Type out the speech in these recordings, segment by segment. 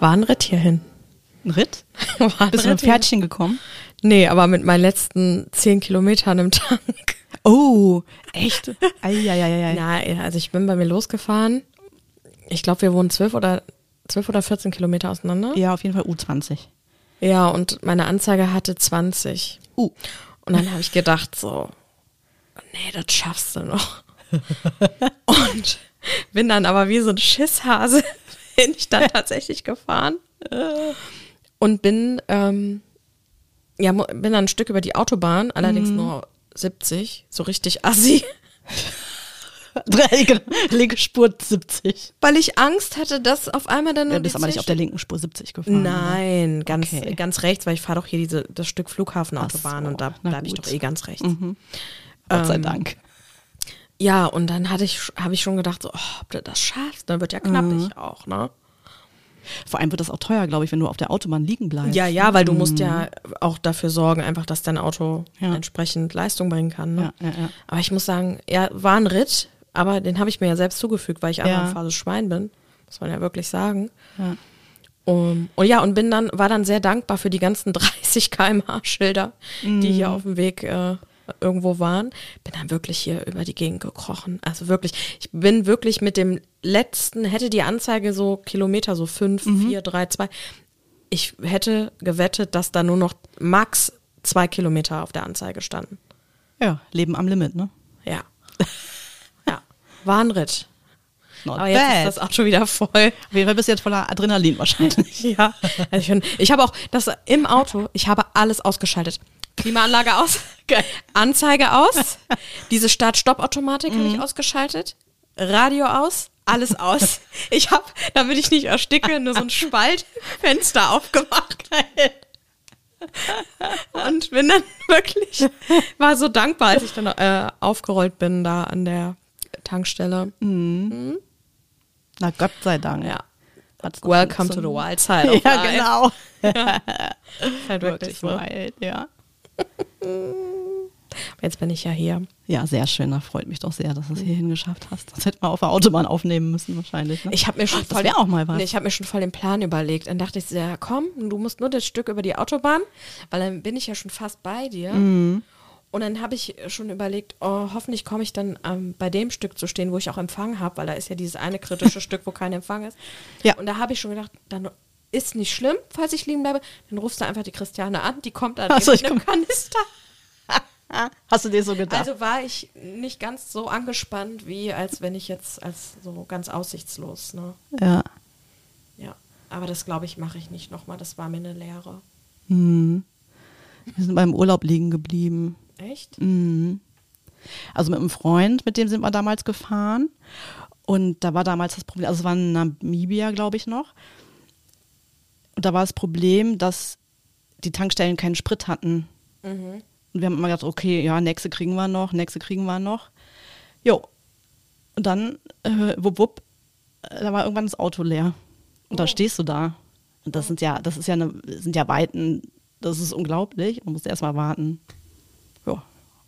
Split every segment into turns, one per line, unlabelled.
War ein Ritt hierhin.
Ein Ritt?
War ein
Bist du mit Pferdchen gekommen?
Nee, aber mit meinen letzten zehn Kilometern im Tank.
Oh, echt? Eieieiei.
Ja, also ich bin bei mir losgefahren. Ich glaube, wir wohnen zwölf oder zwölf oder 14 Kilometer auseinander.
Ja, auf jeden Fall U20.
Ja, und meine Anzeige hatte 20.
Uh.
Und dann habe ich gedacht so, nee, das schaffst du noch. und bin dann aber wie so ein Schisshase bin ich dann tatsächlich gefahren und bin ähm, ja bin dann ein Stück über die Autobahn, allerdings nur 70, so richtig assi,
Linke Spur 70.
weil ich Angst hatte, dass auf einmal dann
Du bist aber nicht auf der linken Spur 70 gefahren. oder?
Nein, ganz,
Okay.
ganz rechts, weil ich fahre doch hier diese, das Stück Flughafenautobahn
so,
und da bleibe ich doch eh ganz rechts.
Gott sei
Ähm,
Dank.
Ja, und dann hatte ich, habe ich schon gedacht, so, oh, ob du das schaffst, dann wird ja knappig auch, ne?
Vor allem wird das auch teuer, glaube ich, wenn du auf der Autobahn liegen bleibst.
Ja, ja, weil du musst ja auch dafür sorgen, einfach, dass dein Auto
Ja.
entsprechend Leistung bringen kann. Ne?
Ja, ja.
Aber ich muss sagen, ja, war ein Ritt, aber den habe ich mir ja selbst zugefügt, weil ich einfach
Ja.
ein faules Schwein bin, muss man ja wirklich sagen.
Ja.
Um, und ja, und bin dann, war dann sehr dankbar für die ganzen 30 kmh Schilder, die hier auf dem Weg äh, irgendwo waren. Bin dann wirklich hier über die Gegend gekrochen. Also wirklich, ich bin wirklich mit dem letzten, hätte die Anzeige so Kilometer, so fünf, vier, drei, zwei. Ich hätte gewettet, dass da nur noch max zwei Kilometer auf der Anzeige standen.
ja, Leben am Limit, ne?
Ja. ja. War ein Ritt.
Not
Aber jetzt
bad.
ist das Auto wieder voll.
Fall bist jetzt voller Adrenalin wahrscheinlich.
Ja, also ich, ich habe auch das im Auto, ich habe alles ausgeschaltet. Klimaanlage aus, Anzeige aus, diese Start-Stopp-Automatik habe ich ausgeschaltet, Radio aus, alles aus. Ich habe, damit ich nicht ersticke, nur so ein Spaltfenster aufgemacht. Und bin dann wirklich, war so dankbar, als ich dann äh, aufgerollt bin da an der Tankstelle.
Na Gott sei Dank.
Ja.
Hat's
Welcome to the wild side
Ja,
life.
genau.
Ist halt wirklich
Wirklich
so.
wild, ja.
Jetzt bin ich ja hier.
Ja, sehr schön. Da freut mich doch sehr, dass du es hierhin geschafft hast. Das hätten wir auf der Autobahn aufnehmen müssen wahrscheinlich. Ne?
Ich habe mir schon
Ach, das wäre auch mal was.
Nee, ich habe mir schon voll den Plan überlegt. Dann dachte ich, ja, komm, du musst nur das Stück über die Autobahn, weil dann bin ich ja schon fast bei dir.
Mhm.
Und dann habe ich schon überlegt, oh, hoffentlich komme ich dann ähm, bei dem Stück zu stehen, wo ich auch Empfang habe, weil da ist ja dieses eine kritische Stück, wo kein Empfang ist.
Ja.
Und da habe ich schon gedacht, dann ist nicht schlimm, falls ich liegen bleibe. Dann rufst du einfach die Christiane an, die kommt dann
Ach so,
mit einem Kanister.
Hast du dir so gedacht?
Also war ich nicht ganz so angespannt, wie als wenn ich jetzt als so ganz aussichtslos, ne?
ja.
Ja, aber das glaube ich mache ich nicht nochmal. Das war mir eine Lehre.
Mhm. Wir sind beim Urlaub liegen geblieben.
Echt?
Mhm. Also mit einem Freund, mit dem sind wir damals gefahren. Und da war damals das Problem, also es war in Namibia, glaube ich, noch. Und da war das Problem, dass die Tankstellen keinen Sprit hatten.
Mhm.
Und wir haben immer gedacht, okay, ja, nächste kriegen wir noch, nächste kriegen wir noch. Jo. Und dann, äh, wupp, wupp, äh, da war irgendwann das Auto leer. Und da stehst du da. Und das sind ja, das ist ja eine, sind ja Weiten, das ist unglaublich. Man muss erst mal warten, ja,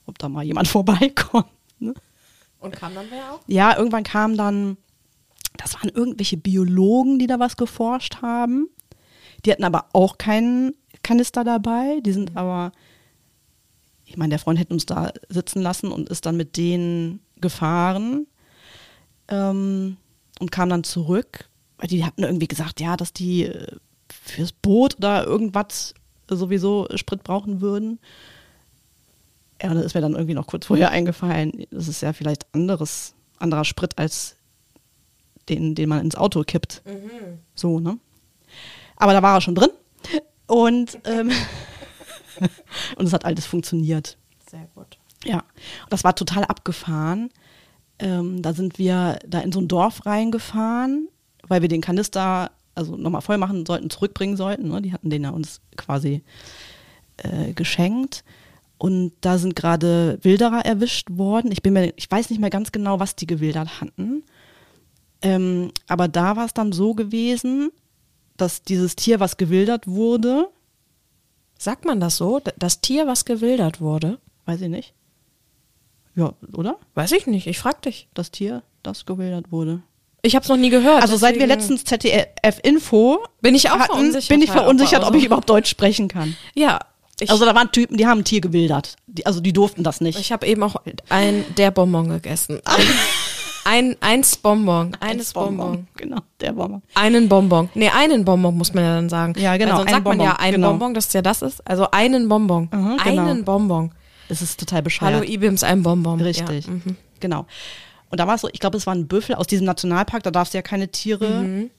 ob da mal jemand vorbeikommt. Ne?
Und kam dann wer auch?
Ja, irgendwann kam dann, das waren irgendwelche Biologen, die da was geforscht haben. Die hatten aber auch keinen Kanister dabei. Die sind aber, ich meine, der Freund hätte uns da sitzen lassen und ist dann mit denen gefahren ähm, und kam dann zurück. Weil die hatten irgendwie gesagt, ja, dass die äh, fürs Boot oder irgendwas sowieso Sprit brauchen würden. Ja, das ist mir dann irgendwie noch kurz vorher eingefallen. Das ist ja vielleicht anderes, anderer Sprit als den, den man ins Auto kippt. So, ne? Aber da war er schon drin. Und, ähm, und es hat alles funktioniert.
Sehr gut.
Ja, und das war total abgefahren. Ähm, da sind wir da in so ein Dorf reingefahren, weil wir den Kanister also nochmal voll machen sollten, zurückbringen sollten. Ne? Die hatten den ja uns quasi äh, geschenkt. Und da sind gerade Wilderer erwischt worden. Ich bin mir, ich weiß nicht mehr ganz genau, was die gewildert hatten. Ähm, aber da war es dann so gewesen, dass dieses Tier, was gewildert wurde,
Sagt man das so? Das Tier, was gewildert wurde?
weiß ich nicht. Ja, oder?
Weiß ich nicht, ich frag dich.
Das Tier, das gewildert wurde.
Ich habe es noch nie gehört.
Also seit wir letztens ZDF-Info
bin ich auch
hatten,
verunsichert.
bin ich verunsichert,
ob-
ich überhaupt Deutsch sprechen kann.
Ja,
Also da waren Typen, die haben ein Tier gewildert. Die, also die durften das nicht.
ich habe eben auch ein der Bonbon gegessen. Ein, ein eins Bonbon, eines Bonbon.
Genau, der Bonbon.
Einen Bonbon. Nee, einen Bonbon muss man ja dann sagen.
Ja, genau,
Weil sonst
ein
sagt man ja
Bonbon,
ein
genau.
Bonbon, dass es ja das ist. Also einen Bonbon.
Mhm, genau.
Einen Bonbon.
Das ist total bescheuert.
Hallo Ibims, ein Bonbon.
Richtig.
Ja. mhm.
Genau. Und da war es so, ich glaube, es war ein Büffel aus diesem Nationalpark, da darfst du ja keine Tiere
Mhm.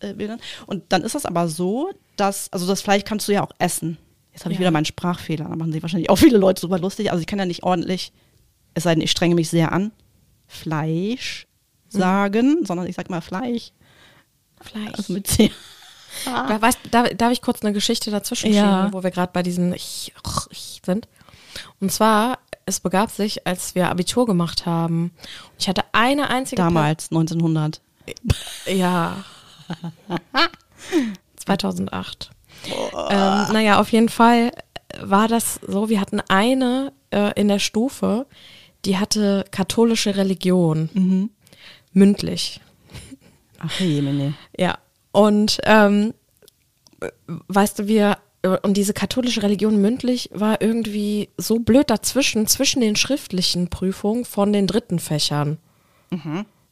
äh, wildern. Und dann ist es aber so, dass, also das Fleisch kannst du ja auch essen. Jetzt habe ich
Ja.
wieder meinen Sprachfehler, da machen sich wahrscheinlich auch viele Leute drüber lustig. Also ich kann ja nicht ordentlich, es sei denn, ich strenge mich sehr an, Fleisch
Mhm.
sagen, sondern ich sag mal Fleisch.
Fleisch.
Also mit C.
Da, weißt, da, darf ich kurz eine Geschichte dazwischen
Ja.
schieben, wo wir gerade bei diesen ich, ich sind? Und zwar, es begab sich, als wir Abitur gemacht haben. Ich hatte eine einzige
Damals, 1900.
Per- ja. 2008. Ähm, naja, auf jeden Fall war das so, wir hatten eine äh, in der Stufe, die hatte katholische Religion. Mündlich.
Ach je,
Ja. Und ähm, weißt du, wir und diese katholische Religion mündlich war irgendwie so blöd dazwischen, zwischen den schriftlichen Prüfungen von den dritten Fächern.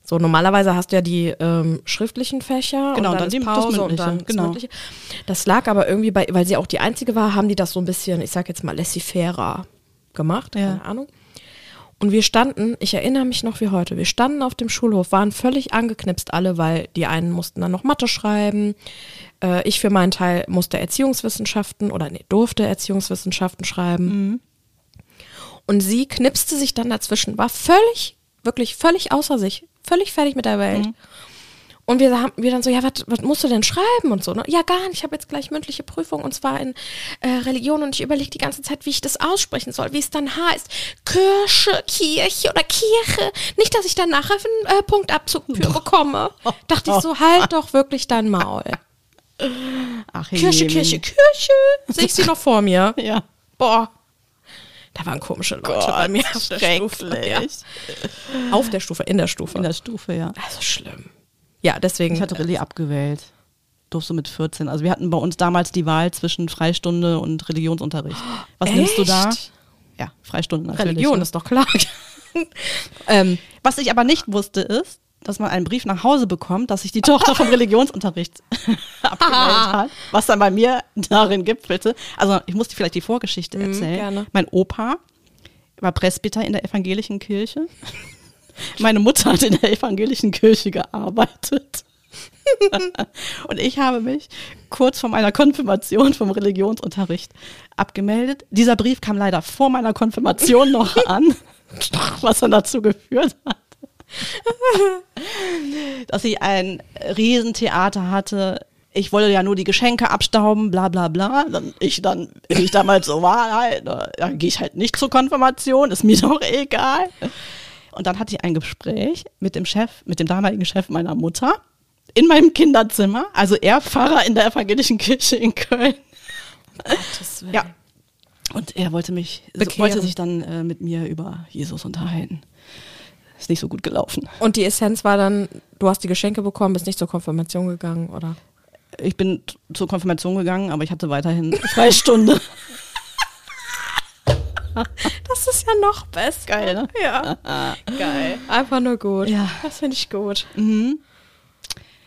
So, normalerweise hast du ja die ähm, schriftlichen Fächer
Genau,
und
dann
dann,
die-
ist
das
Pause und dann das
genau.
Mündliche. Das lag aber irgendwie bei, weil sie auch die einzige war, haben die das so ein bisschen, ich sag jetzt mal, laissez-faire gemacht,
Ja.
keine Ahnung. Und wir standen, ich erinnere mich noch wie heute, wir standen auf dem Schulhof, waren völlig angeknipst alle, weil die einen mussten dann noch Mathe schreiben. Äh, ich für meinen Teil musste Erziehungswissenschaften oder nee, durfte Erziehungswissenschaften schreiben. Und sie knipste sich dann dazwischen, war völlig, wirklich völlig außer sich, völlig fertig mit der Welt. Und wir haben wir dann so, ja, was musst du denn schreiben und so? Ne? Ja, gar nicht. Ich habe jetzt gleich mündliche Prüfung und zwar in äh, Religion und ich überlege die ganze Zeit, wie ich das aussprechen soll, wie es dann heißt. Kirche, Kirche oder Kirche. Nicht, dass ich dann nachher einen äh, Punktabzug für bekomme. Dachte ich so, halt doch wirklich dein Maul.
Ach
Kirche, Kirche, Kirche. Sehe ich sie noch vor mir.
Ja.
Boah. Da waren komische Leute bei mir auf der Stufe. Ja. Auf der Stufe, in der Stufe.
In der Stufe, ja.
also schlimm. Ja, deswegen.
Ich hatte Rallye abgewählt. Durfte mit 14. Also wir hatten bei uns damals die Wahl zwischen Freistunde und Religionsunterricht. Was nimmst du da?
Echt?
Ja, Freistunde natürlich.
Religion
ne?
ist doch klar. ähm,
Was ich aber nicht wusste ist, dass man einen Brief nach Hause bekommt, dass sich die Tochter vom Religionsunterricht abgemeldet hat. Was dann bei mir darin gipfelte. Also ich muss dir vielleicht die Vorgeschichte erzählen.
gerne.
Mein Opa war Presbyter in der evangelischen Kirche. Meine Mutter hat in der evangelischen Kirche gearbeitet. Und ich habe mich kurz vor meiner Konfirmation vom Religionsunterricht abgemeldet. Dieser Brief kam leider vor meiner Konfirmation noch an, was dann dazu geführt hat, dass ich ein Riesentheater hatte. Ich wollte ja nur die Geschenke abstauben, bla bla bla. Dann ich dann, wie ich damals so war, halt, dann gehe ich halt nicht zur Konfirmation, ist mir doch egal. Und dann hatte ich ein Gespräch mit dem Chef, mit dem damaligen Chef meiner Mutter in meinem Kinderzimmer. Also er Pfarrer in der evangelischen Kirche in Köln.
Willen.
Ja. Und er wollte mich,
Bekehren.
wollte sich dann äh, mit mir über Jesus unterhalten. Ist nicht so gut gelaufen.
Und die Essenz war dann, du hast die Geschenke bekommen, bist nicht zur Konfirmation gegangen, oder?
Ich bin zur Konfirmation gegangen, aber ich hatte weiterhin Freistunde.
Das ist ja noch besser.
Geil, ne?
Ja. Geil. Einfach nur gut.
Ja.
Das finde ich gut.
Mhm.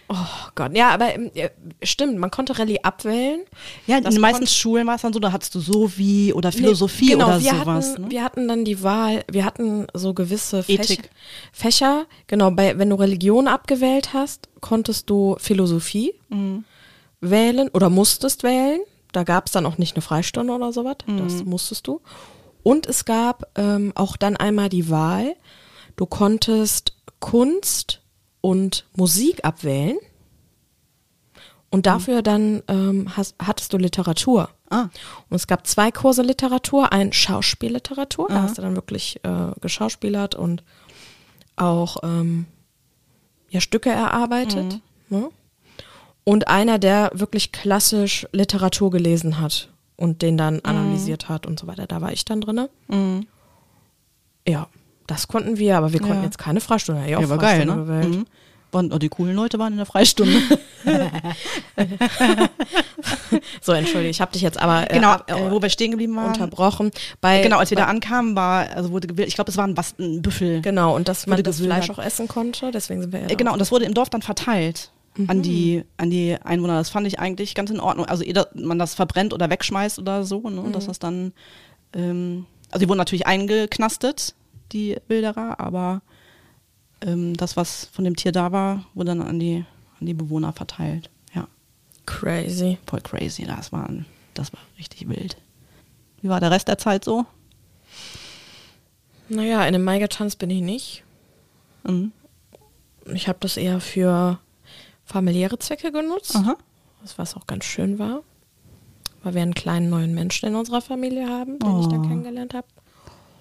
Oh Gott. Ja, aber ähm, ja, stimmt, man konnte Rallye abwählen.
Ja, in
Das
den meisten Schulen war es dann so, da hattest du so wie oder Philosophie
Nee, genau,
oder
wir
sowas.
Hatten,
ne?
Wir hatten dann die Wahl, wir hatten so gewisse Fächer,
Ethik.
Fächer. Genau, bei, wenn du Religion abgewählt hast, konntest du Philosophie
Mhm.
wählen oder musstest wählen. Da gab es dann auch nicht eine Freistunde oder sowas.
Mhm.
Das musstest du. Und es gab ähm, auch dann einmal die Wahl, du konntest Kunst und Musik abwählen. Und dafür dann ähm, hast, hattest du Literatur.
Ah.
Und es gab zwei Kurse Literatur, ein Schauspielliteratur, da hast du dann wirklich äh, geschauspielert und auch ähm, ja, Stücke erarbeitet. Ne? Und einer, der wirklich klassisch Literatur gelesen hat und den dann analysiert hat und so weiter. Da war ich dann drinne. Ja, das konnten wir, aber wir konnten
Ja.
jetzt keine Freistunde. Ja,
Ja, war geil, ne?
gewählt.
Mhm. waren, oh, die coolen Leute waren in der Freistunde.
So, entschuldige, ich habe dich jetzt aber äh,
genau, äh, wo wir stehen geblieben waren.
unterbrochen. Bei,
Genau, als wir
bei,
da ankamen, war, also wurde gewählt, ich glaube, es war ein, was, ein Büffel.
Genau, und dass man das. Fleisch auch essen konnte, deswegen sind wir ja
Äh, Genau, und das wurde im Dorf dann verteilt an die an die Einwohner. Das fand ich eigentlich ganz in Ordnung. Also ehe man das verbrennt oder wegschmeißt oder so, ne, dass das dann, ähm, also die wurden natürlich eingeknastet, die Wilderer, aber ähm, das, was von dem Tier da war, wurde dann an die an die Bewohner verteilt. Ja,
crazy.
voll crazy. Das war das war richtig wild. Wie war der Rest der Zeit so?
Naja, in dem Mai getanzt bin ich nicht.
Mhm.
Ich habe das eher für familiäre Zwecke genutzt,
Aha.
was- auch ganz schön war. Weil wir einen kleinen neuen Menschen in unserer Familie haben, den ich da
Oh.
kennengelernt habe.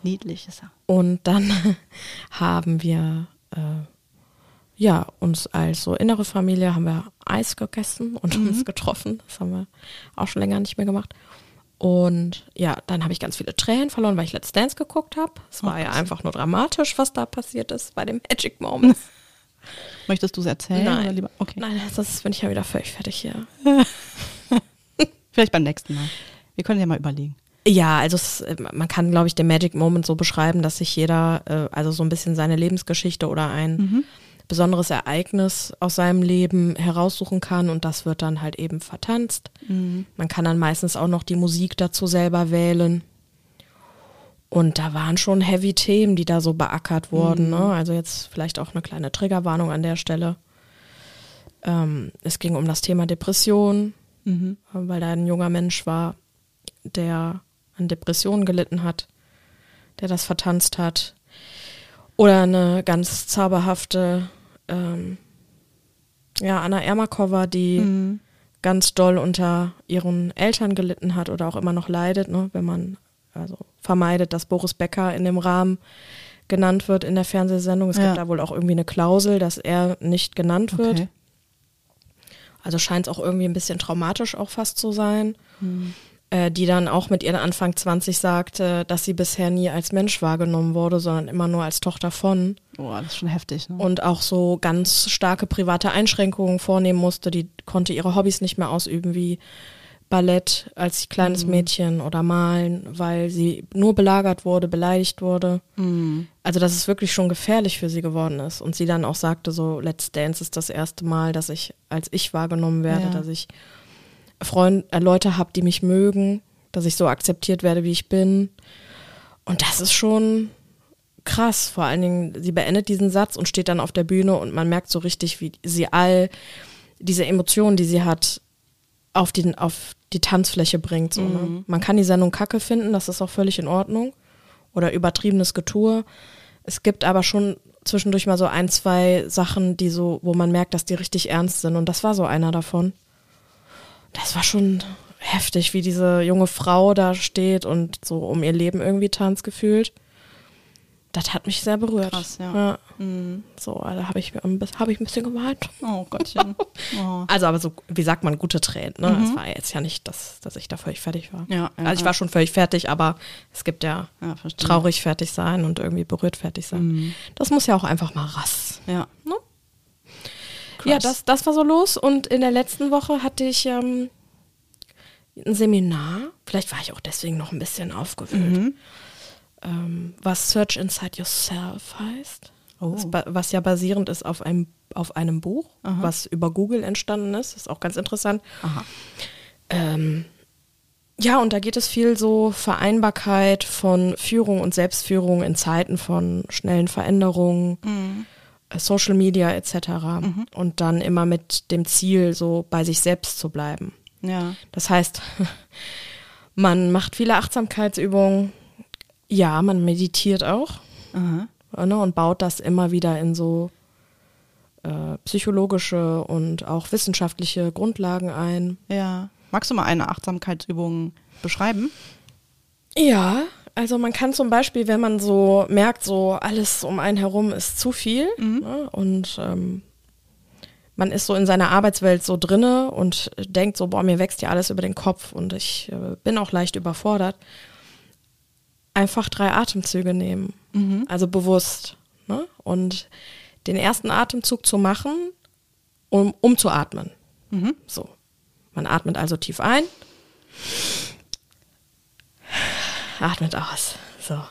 Niedlich ist er.
Und dann haben wir äh, ja uns als so innere Familie haben wir Eis gegessen und uns getroffen. Das haben wir auch schon länger nicht mehr gemacht. Und ja, dann habe ich ganz viele Tränen verloren, weil ich Let's Dance geguckt habe. Es war ja einfach nur dramatisch, was da passiert ist bei dem Magic Moments.
Möchtest du es erzählen?
Nein.
Oder lieber? Okay.
Nein, das bin ich ja wieder völlig fertig hier.
Vielleicht beim nächsten Mal. Wir können ja mal überlegen.
Ja, also es, äh, man kann, glaube ich, den Magic Moment so beschreiben, dass sich jeder, äh, also so ein bisschen seine Lebensgeschichte oder ein besonderes Ereignis aus seinem Leben heraussuchen kann und das wird dann halt eben vertanzt. Man kann dann meistens auch noch die Musik dazu selber wählen. Und da waren schon heavy Themen, die da so beackert wurden. Ne? Also jetzt vielleicht auch eine kleine Triggerwarnung an der Stelle. Ähm, es ging um das Thema Depression,
Mhm.
weil da ein junger Mensch war, der an Depressionen gelitten hat, der das vertanzt hat. Oder eine ganz zauberhafte ähm, ja, Anna Ermakova, die
Mhm.
ganz doll unter ihren Eltern gelitten hat oder auch immer noch leidet, ne, wenn man also vermeidet, dass Boris Becker in dem Rahmen genannt wird in der Fernsehsendung. Es
Ja.
gibt da wohl auch irgendwie eine Klausel, dass er nicht genannt wird.
Okay.
Also scheint es auch irgendwie ein bisschen traumatisch auch fast zu sein.
Hm.
Äh, die dann auch mit ihren Anfang 20 sagte, dass sie bisher nie als Mensch wahrgenommen wurde, sondern immer nur als Tochter von.
Boah, das ist schon heftig. Ne?
Und auch so ganz starke private Einschränkungen vornehmen musste. Die konnte ihre Hobbys nicht mehr ausüben, wie Ballett als kleines Mädchen oder Malen, weil sie nur belagert wurde, beleidigt wurde.
Mhm.
Also, dass es wirklich schon gefährlich für sie geworden ist. Und sie dann auch sagte, so, Let's Dance ist das erste Mal, dass ich als ich wahrgenommen werde,
Ja.
dass ich Freund, äh, Leute habe, die mich mögen, dass ich so akzeptiert werde, wie ich bin. Und das ist schon krass. Vor allen Dingen, sie beendet diesen Satz und steht dann auf der Bühne und man merkt so richtig, wie sie all diese Emotionen, die sie hat, auf, den, auf die Tanzfläche bringt. So, ne? Man kann die Sendung kacke finden, das ist auch völlig in Ordnung. Oder übertriebenes Getue. Es gibt aber schon zwischendurch mal so ein, zwei Sachen, die so, wo man merkt, dass die richtig ernst sind. Und das war so einer davon. Das war schon heftig, wie diese junge Frau da steht und so um ihr Leben irgendwie tanzt gefühlt. Das hat mich sehr berührt.
Krass, ja. Mhm.
So, da habe ich, ein bisschen- hab ich ein bisschen geweint.
Oh Gottchen. Oh.
Also, aber so, wie sagt man, gute Tränen. Ne? Es war jetzt ja nicht, dass, dass ich da völlig fertig war.
Ja, ja,
also, ich
ja.
war schon völlig fertig, aber es gibt ja,
Ja,
traurig fertig sein und irgendwie berührt fertig sein. Das muss ja auch einfach mal rass.
Ja.
Ne? Ja, das, das war so los. Und in der letzten Woche hatte ich ähm, ein Seminar. Vielleicht war ich auch deswegen noch ein bisschen aufgewühlt.
Mhm.
Ähm, was Search Inside Yourself heißt.
Oh.
Was, ja basierend ist auf einem, auf einem Buch, was über Google entstanden ist. Ist auch ganz interessant.
Aha.
Ähm, ja, und da geht es viel so Vereinbarkeit von Führung und Selbstführung in Zeiten von schnellen Veränderungen, äh, Social Media etc. Und dann immer mit dem Ziel, so bei sich selbst zu bleiben.
Ja.
Das heißt, man macht viele Achtsamkeitsübungen. Ja, man meditiert auch äh, ne, und baut das immer wieder in so äh, psychologische und auch wissenschaftliche Grundlagen ein.
Ja. Magst du mal eine Achtsamkeitsübung beschreiben?
Ja, also man kann zum Beispiel, wenn man so merkt, so alles um einen herum ist zu viel ne, und ähm, man ist so in seiner Arbeitswelt so drinne und denkt so, boah, mir wächst ja alles über den Kopf und ich äh, bin auch leicht überfordert. Einfach drei Atemzüge nehmen, also bewusst. Ne? Und den ersten Atemzug zu machen, um, um zu atmen. So. Man atmet also tief ein, atmet aus. So.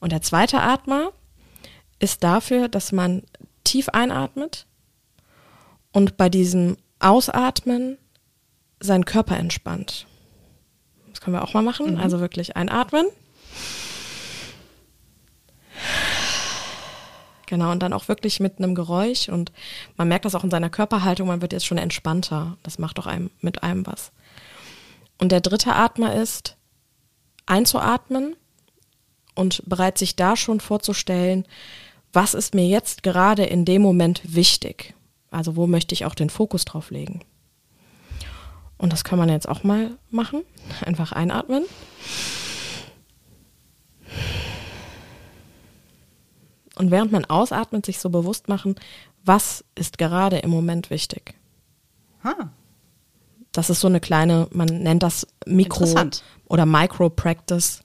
Und der zweite Atmer ist dafür, dass man tief einatmet und bei diesem Ausatmen seinen Körper entspannt. Das können wir auch mal machen. Also wirklich einatmen. Genau, und dann auch wirklich mit einem Geräusch und man merkt das auch in seiner Körperhaltung, man wird jetzt schon entspannter. Das macht doch einem mit einem was. Und der dritte Atmer ist einzuatmen und bereit sich da schon vorzustellen, was ist mir jetzt gerade in dem Moment wichtig? Also wo möchte ich auch den Fokus drauf legen? Und das kann man jetzt auch mal machen. Einfach einatmen. Und während man ausatmet, sich so bewusst machen, was ist gerade im Moment wichtig.
Ah,
Das ist so eine kleine, man nennt das Mikro- oder Micro-Practice.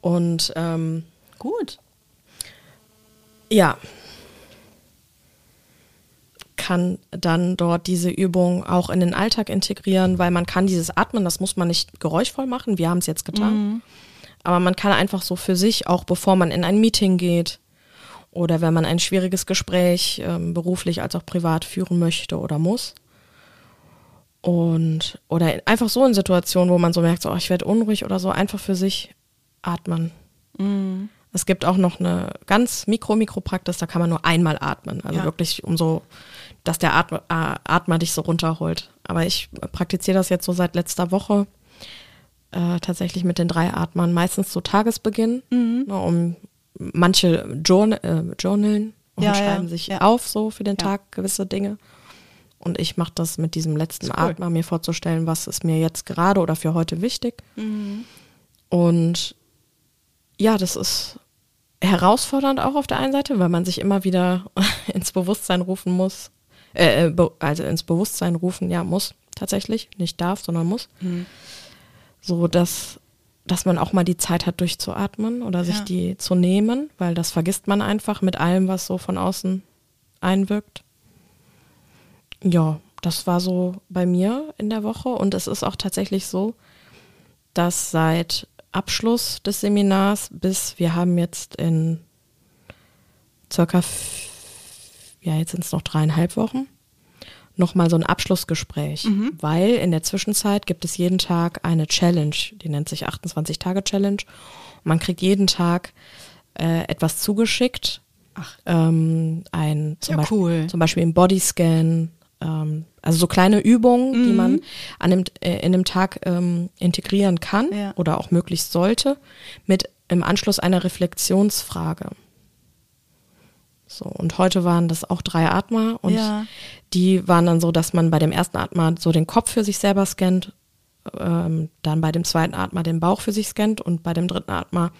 Und ähm,
gut.
ja, kann dann dort diese Übung auch in den Alltag integrieren, weil man kann dieses Atmen, das muss man nicht geräuschvoll machen, wir haben es jetzt getan, aber man kann einfach so für sich, auch bevor man in ein Meeting geht oder wenn man ein schwieriges Gespräch ähm, beruflich als auch privat führen möchte oder muss, und oder einfach so in Situationen, wo man so merkt, so, oh, ich werde unruhig oder so, einfach für sich atmen. Es gibt auch noch eine ganz Mikro-Mikro-Praxis, da kann man nur einmal atmen. Also
Ja.
wirklich um so, dass der Atmer, Atmer dich so runterholt. Aber ich praktiziere das jetzt so seit letzter Woche äh, tatsächlich mit den drei Atmern, meistens zu Tagesbeginn, ne, um manche Journal, äh, journalen und
Ja, ja,
schreiben sich
ja.
auf so für den
Ja.
Tag gewisse Dinge. Und ich mache das mit diesem letzten
cool.
Atmer, mir vorzustellen, was ist mir jetzt gerade oder für heute wichtig.
Mhm.
Und ja, das ist herausfordernd auch auf der einen Seite, weil man sich immer wieder ins Bewusstsein rufen muss. Äh, äh, also ins Bewusstsein rufen, ja, muss tatsächlich. Nicht darf, sondern muss.
Mhm.
So dass, dass man auch mal die Zeit hat, durchzuatmen oder sich
Ja.
die zu nehmen, weil das vergisst man einfach mit allem, was so von außen einwirkt. Ja, das war so bei mir in der Woche und es ist auch tatsächlich so, dass seit Abschluss des Seminars bis wir haben jetzt in circa, ja, jetzt sind es noch dreieinhalb Wochen, nochmal so ein Abschlussgespräch, weil in der Zwischenzeit gibt es jeden Tag eine Challenge, die nennt sich 28-Tage-Challenge. Und Man kriegt jeden Tag äh, etwas zugeschickt.
Ach.
Ähm, ein zum,
Ja,
Beispiel,
cool.
zum Beispiel ein Bodyscan, ähm, also so kleine Übungen, die man an dem, äh, in dem Tag ähm, integrieren kann
Ja.
oder auch möglichst sollte, mit im Anschluss einer Reflexionsfrage. So, und heute waren das auch drei Atmer und
Ja.
Die waren dann so, dass man bei dem ersten Atmer so den Kopf für sich selber scannt, ähm, dann bei dem zweiten Atmer den Bauch für sich scannt und bei dem dritten Atmer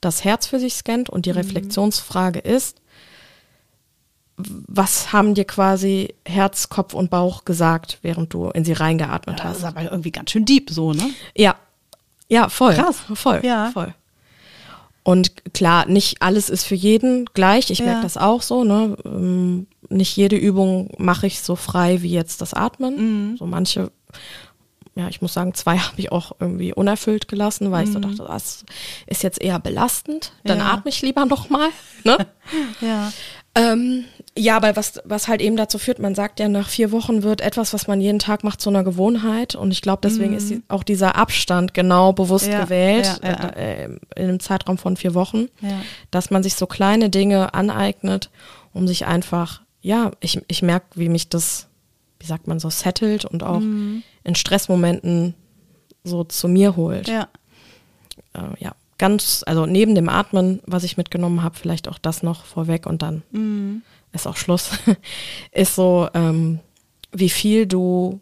das Herz für sich scannt und die Reflexionsfrage ist, was haben dir quasi Herz, Kopf und Bauch gesagt, während du in sie reingeatmet
Das
hast?
ist aber irgendwie ganz schön deep so, ne?
Ja. Ja, voll.
Krass.
Voll.
Ja.
Voll. Und klar, nicht alles ist für jeden gleich. Ich
Ja.
merke das auch so. Ne? Ähm, Nicht jede Übung mache ich so frei wie jetzt das Atmen.
Mhm.
So manche, ja, ich muss sagen, zwei habe ich auch irgendwie unerfüllt gelassen, weil ich so dachte, das ist jetzt eher belastend. Dann
Mhm. Ja.
atme ich lieber noch mal. Ne?
Ja.
Ähm, ja, aber was, was halt eben dazu führt, man sagt ja, nach vier Wochen wird etwas, was man jeden Tag macht, zu einer Gewohnheit. Und ich glaube, deswegen ist die, auch dieser Abstand genau bewusst
Mhm. Ja,
gewählt,
ja, ja.
Äh, äh, in einem Zeitraum von vier Wochen, dass man sich so kleine Dinge aneignet, um sich einfach, ja, ich, ich merke, wie mich das, wie sagt man so, settelt und auch
Mhm.
in Stressmomenten so zu mir holt
Ja.
äh, ja, ganz, also neben dem Atmen, was ich mitgenommen habe, vielleicht auch das noch vorweg und dann
Mhm.
ist auch Schluss, ist so, ähm, wie viel du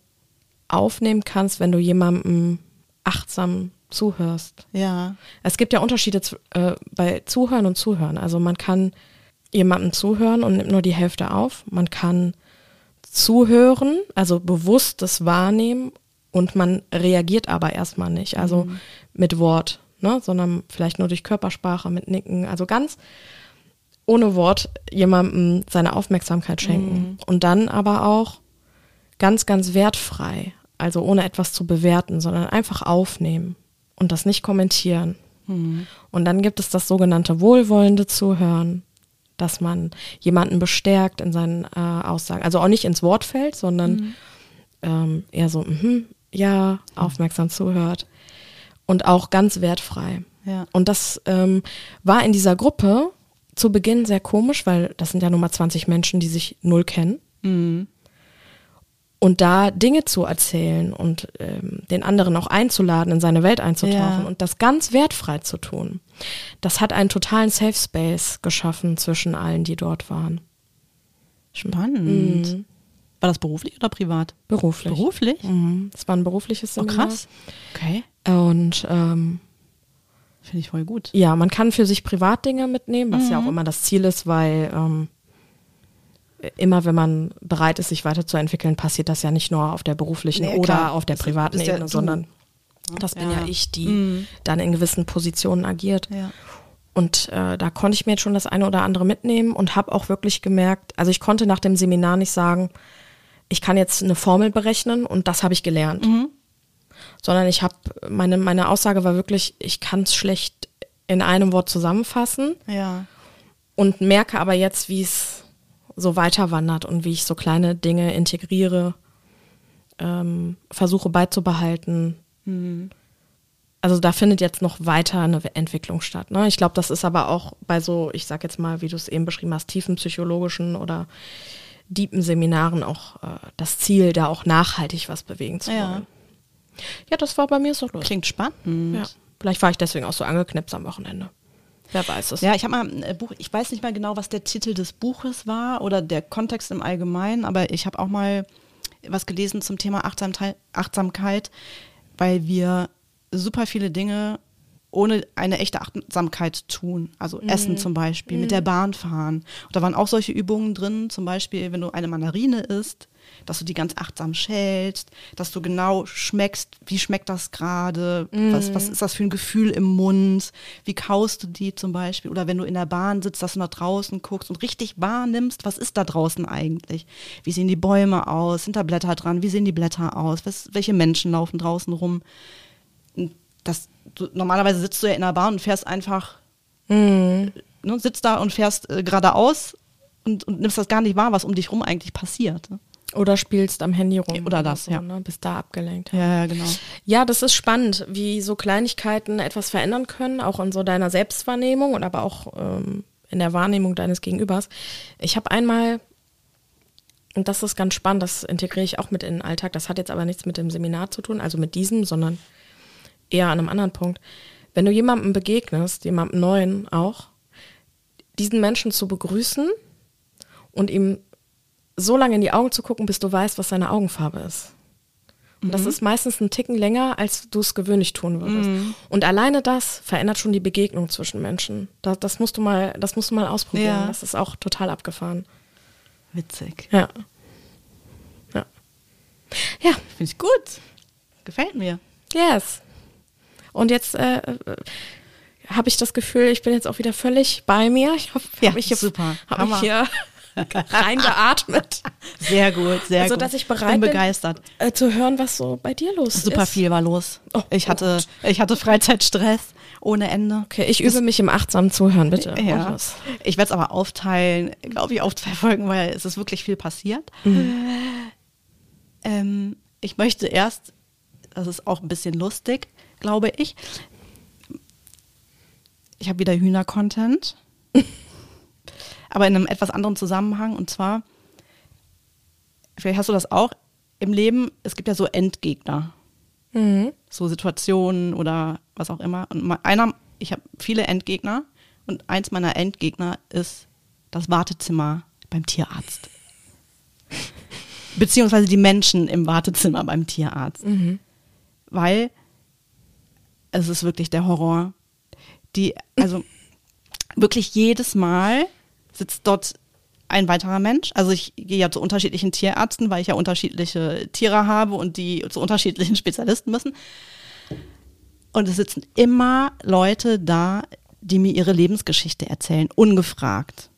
aufnehmen kannst, wenn du jemandem achtsam zuhörst.
Ja.
Es gibt ja Unterschiede äh, bei Zuhören und Zuhören. Also man kann jemandem zuhören und nimmt nur die Hälfte auf. Man kann zuhören, also bewusstes Wahrnehmen und man reagiert aber erstmal nicht, also mit Wort, ne, sondern vielleicht nur durch Körpersprache, mit Nicken. Also ganz ohne Wort jemandem seine Aufmerksamkeit schenken. Und dann aber auch ganz, ganz wertfrei, also ohne etwas zu bewerten, sondern einfach aufnehmen und das nicht kommentieren. Und dann gibt es das sogenannte wohlwollende Zuhören, dass man jemanden bestärkt in seinen äh, Aussagen. Also auch nicht ins Wort fällt, sondern ähm, eher so, mhm, ja, aufmerksam zuhört. Und auch ganz wertfrei.
Ja.
Und das ähm, war in dieser Gruppe zu Beginn sehr komisch, weil das sind ja nur mal 20 Menschen, die sich null kennen. Und da Dinge zu erzählen und ähm, den anderen auch einzuladen, in seine Welt einzutauchen
Ja.
und das ganz wertfrei zu tun, das hat einen totalen Safe Space geschaffen zwischen allen, die dort waren.
Spannend. War das beruflich oder privat?
Beruflich.
Beruflich?
Mhm. Das war ein berufliches
Oh,
Seminar.
krass. Okay.
Und ähm,
Finde ich voll gut.
ja, man kann für sich Privatdinge mitnehmen, was
Mhm.
ja auch immer das Ziel ist, weil ähm, immer wenn man bereit ist, sich weiterzuentwickeln, passiert das ja nicht nur auf der beruflichen
Nee,
oder auf der privaten
ja
Ebene,
du.
sondern das bin
Ja.
ja ich, die
Mhm.
dann in gewissen Positionen agiert.
Ja.
Und äh, da konnte ich mir jetzt schon das eine oder andere mitnehmen und habe auch wirklich gemerkt, also ich konnte nach dem Seminar nicht sagen, ich kann jetzt eine Formel berechnen und das habe ich gelernt. Sondern ich habe, meine, meine Aussage war wirklich, ich kann es schlecht in einem Wort zusammenfassen
Ja.
und merke aber jetzt, wie es so weiter wandert und wie ich so kleine Dinge integriere, ähm, versuche beizubehalten. Also da findet jetzt noch weiter eine Entwicklung statt. Ne? Ich glaube, das ist aber auch bei so, ich sag jetzt mal, wie du es eben beschrieben hast, tiefen psychologischen oder deepen Seminaren auch äh, das Ziel, da auch nachhaltig was bewegen zu
Ja.
wollen. Ja, das war bei mir so los.
Klingt spannend.
Ja. Vielleicht war ich deswegen auch so angeknipst am Wochenende. Wer weiß es.
Ja, ich habe mal ein äh, Buch, ich weiß nicht mal genau, was der Titel des Buches war oder der Kontext im Allgemeinen, aber ich habe auch mal was gelesen zum Thema Achtsamkeit, weil wir super viele Dinge ohne eine echte Achtsamkeit tun. Also Essen zum Beispiel, mit der Bahn fahren. Und da waren auch solche Übungen drin, zum Beispiel, wenn du eine Mandarine isst, dass du die ganz achtsam schälst, dass du genau schmeckst, wie schmeckt das gerade, was, was ist das für ein Gefühl im Mund, wie kaust du die zum Beispiel. Oder wenn du in der Bahn sitzt, dass du nach draußen guckst und richtig wahrnimmst, was ist da draußen eigentlich? Wie sehen die Bäume aus? Sind da Blätter dran? Wie sehen die Blätter aus? Was, welche Menschen laufen draußen rum? Das, du, normalerweise sitzt du ja in der Bahn und fährst einfach, ne, sitzt da und fährst äh, geradeaus und, und nimmst das gar nicht wahr, was um dich rum eigentlich passiert. ne?
Oder spielst am Handy rum.
Oder das,
so,
ja.
Ne? Bist da abgelenkt.
Ja, ja, genau.
Ja, das ist spannend, wie so Kleinigkeiten etwas verändern können, auch in so deiner Selbstwahrnehmung und aber auch ähm, in der Wahrnehmung deines Gegenübers. Ich habe einmal, und das ist ganz spannend, das integriere ich auch mit in den Alltag, das hat jetzt aber nichts mit dem Seminar zu tun, also mit diesem, sondern eher an einem anderen Punkt. Wenn du jemandem begegnest, jemandem Neuen auch, diesen Menschen zu begrüßen und ihm so lange in die Augen zu gucken, bis du weißt, was seine Augenfarbe ist. Und das ist meistens ein Ticken länger, als du es gewöhnlich tun würdest. Und alleine das verändert schon die Begegnung zwischen Menschen. Das, das musst du mal, das musst du mal ausprobieren.
Ja.
Das ist auch total abgefahren.
Witzig.
Ja. Ja. Ja,
Finde ich gut. Gefällt mir.
yes. Und jetzt äh, habe ich das Gefühl, ich bin jetzt auch wieder völlig bei mir. Ich habe
Ja,
hab mich hier,
super.
Hab mich hier reingeatmet.
Sehr gut, sehr
also,
gut.
dass ich bereit
bin
bin,
begeistert.
Äh, zu hören, was so bei dir los ist.
Super viel war los.
Oh,
ich
oh
hatte, ich hatte Freizeitstress ohne Ende.
Okay, ich übe mich im achtsamen Zuhören, bitte.
Ja. Ich werde es aber aufteilen, glaube ich, auf zwei Folgen, weil es ist wirklich viel passiert. Ähm, ich möchte erst, das ist auch ein bisschen lustig, glaube ich. Ich habe wieder Hühner-Content, aber in einem etwas anderen Zusammenhang. Und zwar, vielleicht hast du das auch im Leben, es gibt ja so Endgegner. So Situationen oder was auch immer. Und einer, ich habe viele Endgegner und eins meiner Endgegner ist das Wartezimmer beim Tierarzt. Beziehungsweise die Menschen im Wartezimmer beim Tierarzt. Weil es ist wirklich der Horror. Die, also wirklich jedes Mal sitzt dort ein weiterer Mensch. Also ich gehe ja zu unterschiedlichen Tierärzten, weil ich ja unterschiedliche Tiere habe und die zu unterschiedlichen Spezialisten müssen. Und es sitzen immer Leute da, die mir ihre Lebensgeschichte erzählen, ungefragt.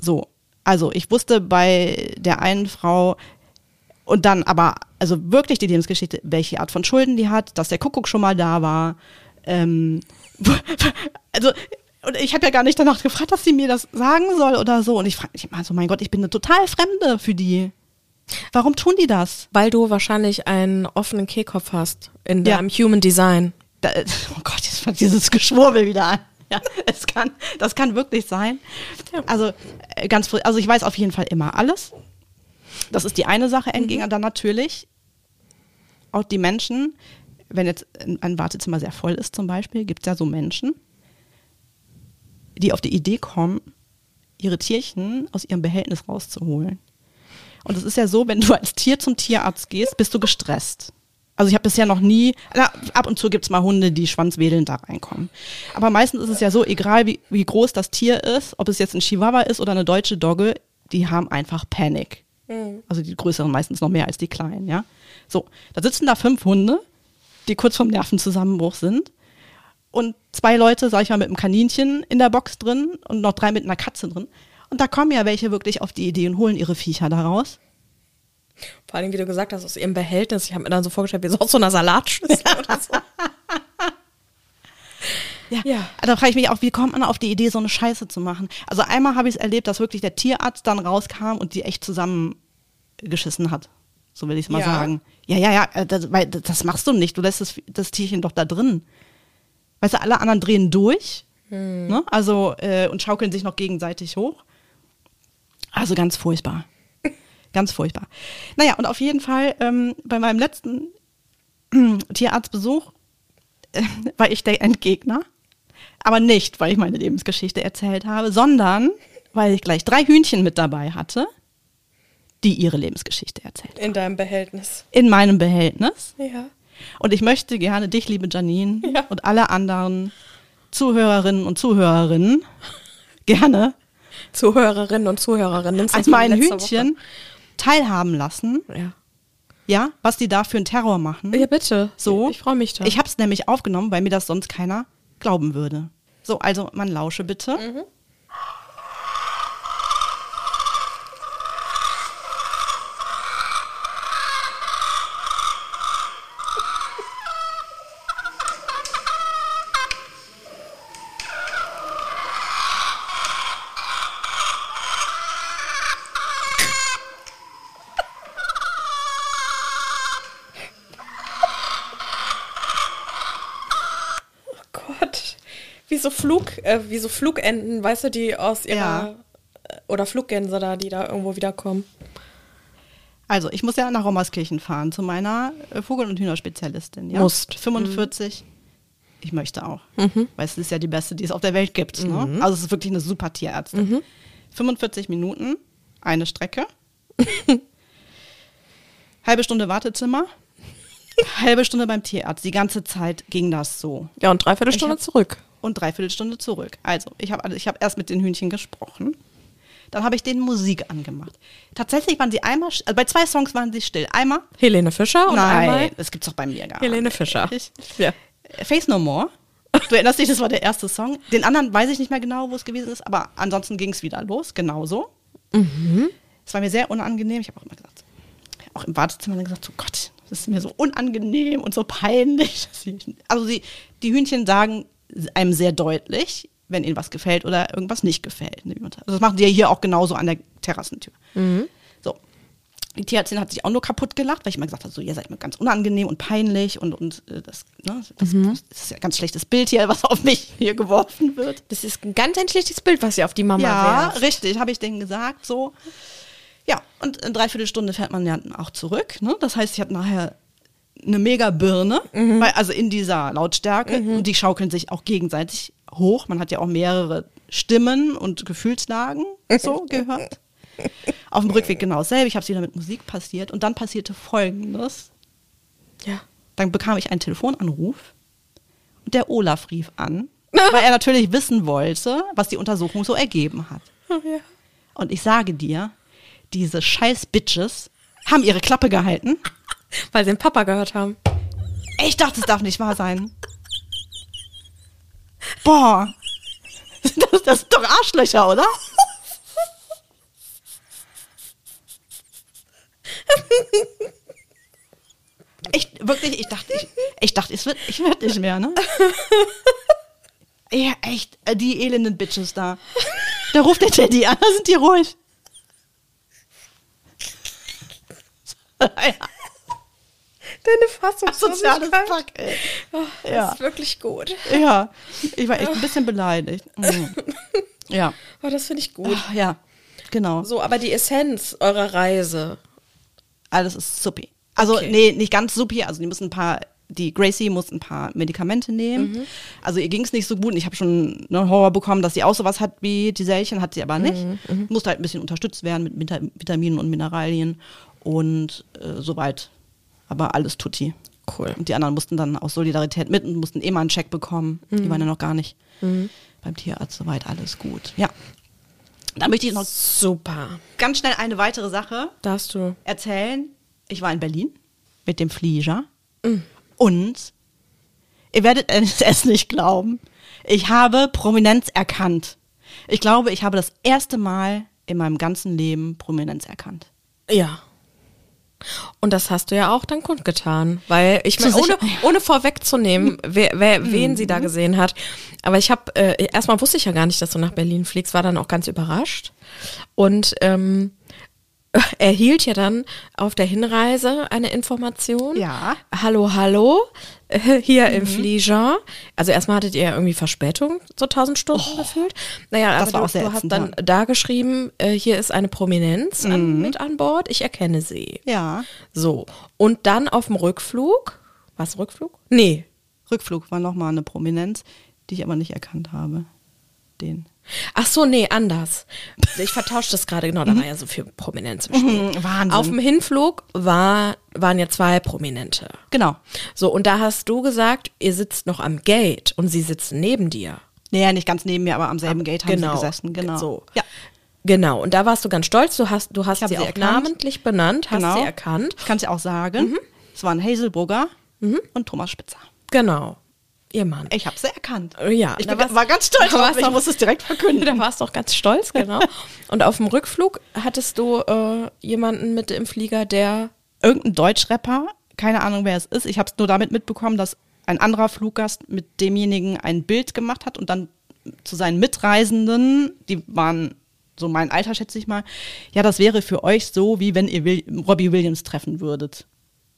So. Also ich wusste bei der einen Frau und dann aber, also wirklich die Lebensgeschichte, welche Art von Schulden die hat, dass der Kuckuck schon mal da war. Ähm, also und ich habe ja gar nicht danach gefragt, dass sie mir das sagen soll oder so. Und ich frage mich immer so, mein Gott, ich bin eine total Fremde für die. Warum tun die das?
Weil du wahrscheinlich einen offenen Kehlkopf hast in
Ja.
deinem Human Design.
Da, oh Gott, jetzt fängt dieses Geschwurbel wieder an. Ja, es kann, das kann wirklich sein. Also äh, ganz, also ich weiß auf jeden Fall immer alles. Das ist die eine Sache entgegen. Und dann natürlich auch die Menschen, wenn jetzt ein Wartezimmer sehr voll ist zum Beispiel, gibt es ja so Menschen, die auf die Idee kommen, ihre Tierchen aus ihrem Behältnis rauszuholen. Und es ist ja so, wenn du als Tier zum Tierarzt gehst, bist du gestresst. Also ich habe bisher noch nie, na, ab und zu gibt's mal Hunde, die schwanzwedelnd da reinkommen. Aber meistens ist es ja so, egal wie, wie groß das Tier ist, ob es jetzt ein Chihuahua ist oder eine deutsche Dogge, die haben einfach Panik. Also die größeren meistens noch mehr als die kleinen, ja. So, da sitzen da fünf Hunde, die kurz vorm Nervenzusammenbruch sind. Und zwei Leute, sag ich mal, mit einem Kaninchen in der Box drin und noch drei mit einer Katze drin. Und da kommen ja welche wirklich auf die Idee und holen ihre Viecher da raus.
Vor allem, wie du gesagt hast, aus ihrem Behältnis. Ich habe mir dann so vorgestellt, wie so aus so einer Salatschüssel oder so.
Ja.
Ja.
Da frage ich mich auch, wie kommt man auf die Idee, so eine Scheiße zu machen? Also einmal habe ich es erlebt, dass wirklich der Tierarzt dann rauskam und die echt zusammengeschissen hat. So will ich es mal
Ja.
sagen. Ja, ja, ja, äh, das, weil das machst du nicht. Du lässt das, das Tierchen doch da drin. Weißt du, alle anderen drehen durch. Ne? Also, äh, und schaukeln sich noch gegenseitig hoch. Also ganz furchtbar. ganz furchtbar. Naja, und auf jeden Fall ähm, bei meinem letzten Tierarztbesuch äh, war ich der Endgegner. Aber nicht, weil ich meine Lebensgeschichte erzählt habe, sondern weil ich gleich drei Hühnchen mit dabei hatte, die ihre Lebensgeschichte erzählt.
In deinem Behältnis.
In meinem Behältnis.
Ja.
Und ich möchte gerne dich, liebe Janine,
Ja.
und alle anderen Zuhörerinnen und Zuhörerinnen gerne
Zuhörerinnen und Zuhörerinnen.
meinen
letzte
Hühnchen teilhaben lassen,
Woche. Ja.
ja, was die da für einen Terror machen.
ja, bitte.
So.
Ich freue mich da.
Ich habe es nämlich aufgenommen, weil mir das sonst keiner glauben würde. So, also man lausche bitte.
Mhm. oh Gott. Wie so Flug, äh, wie so Flugenten, weißt du, die aus ihrer
Ja.
äh, oder Fluggänse da, die da irgendwo wiederkommen.
Also, ich muss ja nach Rommerskirchen fahren zu meiner äh, Vogel- und Hühnerspezialistin. Ja?
Musst.
45. Ich möchte auch. Weil es ist ja die beste, die es auf der Welt gibt. Ne? Also, es ist wirklich eine super Tierärztin. 45 Minuten, eine Strecke. Halbe Stunde Wartezimmer. Halbe Stunde beim Tierarzt. Die ganze Zeit ging das so.
Ja, und dreiviertel Stunde zurück.
Und dreiviertel Stunde zurück. Also, ich habe ich hab erst mit den Hühnchen gesprochen. Dann habe ich denen Musik angemacht. Tatsächlich waren sie einmal, also bei zwei Songs waren sie still. Einmal,
Helene Fischer und
nein,
einmal
das gibt's doch bei mir gar
Helene
nicht.
Fischer.
Ich,
Ja.
Face No More. Du erinnerst dich, das war der erste Song. Den anderen weiß ich nicht mehr genau, wo es gewesen ist, aber ansonsten ging es wieder los, genauso. Es war mir sehr unangenehm. Ich habe auch immer gesagt, auch im Wartezimmer dann gesagt, so Gott, das ist mir so unangenehm und so peinlich. sie- Also sie, die Hühnchen sagen einem sehr deutlich, wenn ihnen was gefällt oder irgendwas nicht gefällt. Also das machen die ja hier auch genauso an der Terrassentür. So. Die Tierärztin hat sich auch nur kaputt gelacht, weil ich immer gesagt habe, so, ihr seid mir ganz unangenehm und peinlich und, und äh, das, ne, das, das ist ja ein ganz schlechtes Bild hier, was auf mich hier geworfen wird.
Das ist ein ganz ein schlechtes Bild, was sie auf die Mama
Ja,
werft.
richtig, habe ich denen gesagt, so. Ja, und in dreiviertel Stunde fährt man ja auch zurück. Ne? Das heißt, ich habe nachher eine mega Birne, weil, also in dieser Lautstärke. Und die schaukeln sich auch gegenseitig hoch. Man hat ja auch mehrere Stimmen und Gefühlslagen so gehört. Auf dem Rückweg genau dasselbe. Ich habe es wieder mit Musik passiert. Und dann passierte Folgendes.
Ja.
Dann bekam ich einen Telefonanruf und der Olaf rief an, weil er natürlich wissen wollte, was die Untersuchung so ergeben hat.
Oh, ja.
Und ich sage dir, diese scheiß Bitches haben ihre Klappe gehalten.
Weil sie den Papa gehört haben.
Ich dachte, es darf nicht wahr sein. Boah. Das, das sind doch Arschlöcher, oder? Ich, wirklich, ich dachte, ich, ich dachte, es wird, ich werde nicht mehr, ne? Ja, echt, äh, die elenden Bitches da. Da ruft der Teddy an, da sind die ruhig. ja.
Deine Fassung
Soziales Pack, ey.
Das
Ja.
ist wirklich gut.
Ja, ich war echt ein bisschen beleidigt. Mhm. Ja,
Oh, das finde ich gut.
Ach, ja, genau.
So, aber die Essenz eurer Reise.
Alles ist suppi. Also,
Okay.
nee, nicht ganz suppi. Also, die müssen ein paar, die Gracie muss ein paar Medikamente nehmen. Also, ihr ging es nicht so gut. Ich habe schon einen Horror bekommen, dass sie auch sowas hat wie Giselchen, hat sie aber nicht. Musste halt ein bisschen unterstützt werden mit Vita- Vitaminen und Mineralien. Und äh, soweit. Aber alles tutti.
Cool.
Und die anderen mussten dann aus Solidarität mit und mussten eh mal einen Check bekommen. Die waren ja noch gar nicht beim Tierarzt. Soweit alles gut. Ja. Da möchte ich noch
Super.
ganz schnell eine weitere Sache
Darfst du.
erzählen. Ich war in Berlin mit dem Flieger und ihr werdet es nicht glauben. Ich habe Prominenz erkannt. Ich glaube, ich habe das erste Mal in meinem ganzen Leben Prominenz erkannt.
Ja. Und das hast du ja auch dann kundgetan, weil ich meine, ohne,
Mhm.
ohne vorwegzunehmen, wer, wer, wen sie da gesehen hat. Aber ich habe, äh, erstmal wusste ich ja gar nicht, dass du nach Berlin fliegst, war dann auch ganz überrascht. Und ähm, erhielt ja dann auf der Hinreise eine Information.
Ja.
Hallo, hallo, hier im Flieger. Also erstmal hattet ihr irgendwie Verspätung, so 1000 Stunden gefühlt. Naja, aber du, du hast dann
ja.
da geschrieben, äh, hier ist eine Prominenz an, mit an Bord, ich erkenne sie.
Ja.
So, und dann auf dem Rückflug, was Rückflug? Nee.
Rückflug war nochmal eine Prominenz, die ich aber nicht erkannt habe. Den.
Ach so, nee, anders. Ich vertausche das gerade, genau, da war ja so viel Prominenz im Spiel.
Mhm, Wahnsinn.
Auf dem Hinflug war, waren ja zwei Prominente.
Genau.
So, und da hast du gesagt, ihr sitzt noch am Gate und sie sitzen neben dir.
Naja, nicht ganz neben mir, aber am selben Gate haben
genau.
sie gesessen. Genau.
So.
Ja.
Genau, und da warst du ganz stolz, du hast, du hast sie,
sie
auch
erkannt.
namentlich benannt, hast
genau.
sie erkannt.
Ich kann es ja auch sagen.
Mhm.
Es waren Hazel Brugger und Thomas Spitzer.
Genau. Ihr Mann.
Ich habe sie erkannt.
Ja,
ich bin, war ganz stolz
da
drauf. Ich
auch-
muss es direkt verkünden.
Da warst du auch ganz stolz, genau. Und auf dem Rückflug hattest du äh, jemanden mit im Flieger, der
Irgendein Deutschrapper, keine Ahnung, wer es ist. Ich habe es nur damit mitbekommen, dass ein anderer Fluggast mit demjenigen ein Bild gemacht hat und dann zu seinen Mitreisenden, die waren so mein Alter, schätze ich mal, ja, das wäre für euch so, wie wenn ihr Will Robbie Williams treffen würdet.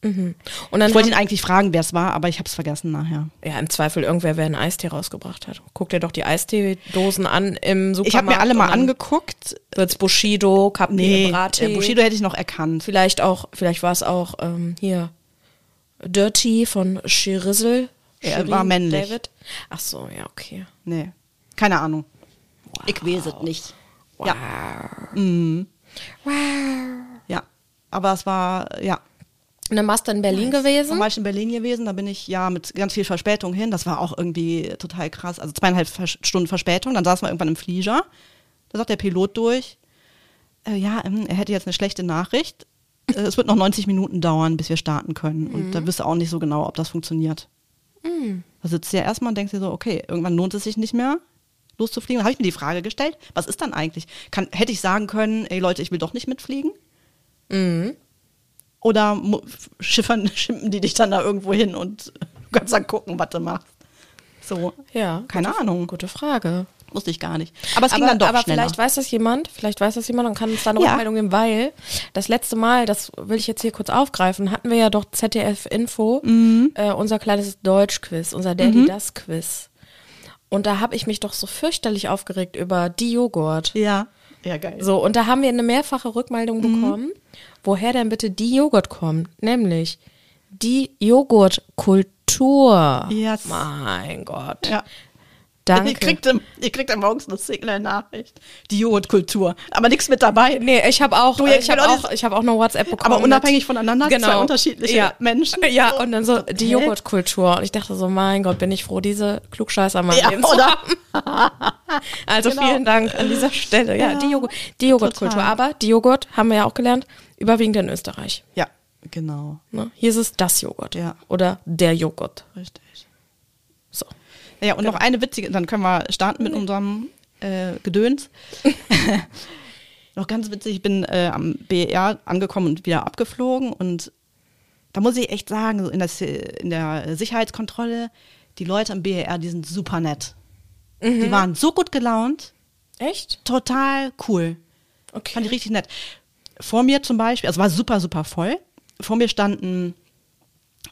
Und dann
Ich wollte ihn eigentlich fragen, wer es war, aber ich habe es vergessen nachher.
ja im Zweifel irgendwer, wer einen Eistee rausgebracht hat. Guck dir doch die Eisteedosen an im Supermarkt.
Ich habe mir alle mal angeguckt.
Wird's Bushido, Capri,
Nee,
Brattee.
äh, Bushido hätte ich noch erkannt.
Vielleicht auch, vielleicht war es auch ähm, hier Dirty von Shirizzle.
Er
Shirin
war männlich.
David. Ach so, ja, okay.
Nee, keine Ahnung. Ich weiß es nicht. Ja. Mhm. Ja, aber es war, ja.
Und dann warst du in Berlin gewesen.
Dann war ich in Berlin gewesen, da bin ich ja mit ganz viel Verspätung hin. Das war auch irgendwie total krass. Also zweieinhalb Vers Stunden Verspätung. Dann saßen wir irgendwann im Flieger. Da sagt der Pilot durch, äh, ja, ähm, er hätte jetzt eine schlechte Nachricht. Äh, es wird noch 90 Minuten dauern, bis wir starten können. Und da wirst du auch nicht so genau, ob das funktioniert. Da sitzt du ja erstmal und denkst dir so, okay, irgendwann lohnt es sich nicht mehr, loszufliegen. Da habe ich mir die Frage gestellt, was ist dann eigentlich? Kann, hätte ich sagen können, ey Leute, ich will doch nicht mitfliegen? Oder schiffern, schimpfen die dich dann da irgendwo hin und du kannst dann gucken, was du machst? So,
ja,
keine
gute,
Ahnung.
Gute Frage.
wusste ich gar nicht. Aber es ging
aber,
dann doch
aber
schneller.
vielleicht weiß das jemand, vielleicht weiß das jemand und kann uns da eine
Ja.
Rückmeldung geben, weil das letzte Mal, das will ich jetzt hier kurz aufgreifen, hatten wir ja doch ZDF Info,
Mhm.
äh, unser kleines Deutschquiz, unser Daddy das Quiz. Und da habe ich mich doch so fürchterlich aufgeregt über die Joghurt.
ja. Ja, geil.
So, und da haben wir eine mehrfache Rückmeldung
Mhm.
bekommen, woher denn bitte die Joghurt kommt. Nämlich die Joghurtkultur.
Yes.
Mein Gott.
Ja.
Danke.
Ihr kriegt, im, ihr kriegt am morgens eine Signal-Nachricht. Die Joghurtkultur. Aber nichts mit dabei.
Nee, ich habe auch,
Du,
ich habe
auch
auch, ich habe auch eine WhatsApp bekommen.
Aber unabhängig voneinander, zwei unterschiedliche
ja.
Menschen.
Ja,
So.
und dann so die? Joghurtkultur. Und ich dachte so, mein Gott, bin ich froh, diese Klugscheißer mal
Ja,
Leben zu
oder?
haben. Also
Genau.
vielen Dank an dieser Stelle. Ja,
Ja,
die, Joghurt, die Joghurtkultur. Aber die Joghurt, haben wir ja auch gelernt, überwiegend in Österreich.
Ja, genau.
Ne? Hier ist es das Joghurt.
Ja.
Oder der Joghurt.
Richtig. Ja, und noch eine witzige, dann können wir starten mit unserem äh, Gedöns. noch ganz witzig, ich bin äh, am BER angekommen und wieder abgeflogen und da muss ich echt sagen, so in, das, in der Sicherheitskontrolle, die Leute am BER, die sind super nett. Die waren so gut gelaunt,
Echt?
total cool.
Okay.
Fand ich richtig nett. Vor mir zum Beispiel, also war super, super voll. Vor mir standen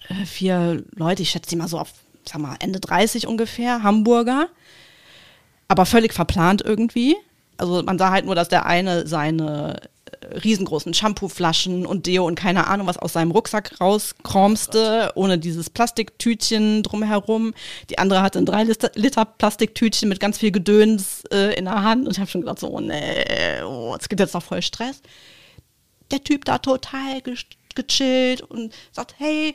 äh, vier Leute, ich schätze die mal so auf, sag mal, Ende 30 ungefähr, Hamburger. Aber völlig verplant irgendwie. Also man sah halt nur, dass der eine seine äh, riesengroßen Shampooflaschen und Deo und keine Ahnung was aus seinem Rucksack rauskramste, ohne dieses Plastiktütchen drumherum. Die andere hatte ein 3 Liter, Plastiktütchen mit ganz viel Gedöns äh, in der Hand und ich habe schon gedacht so, oh nee, oh, es gibt jetzt doch voll Stress. Der Typ da total ge gechillt und sagt, hey,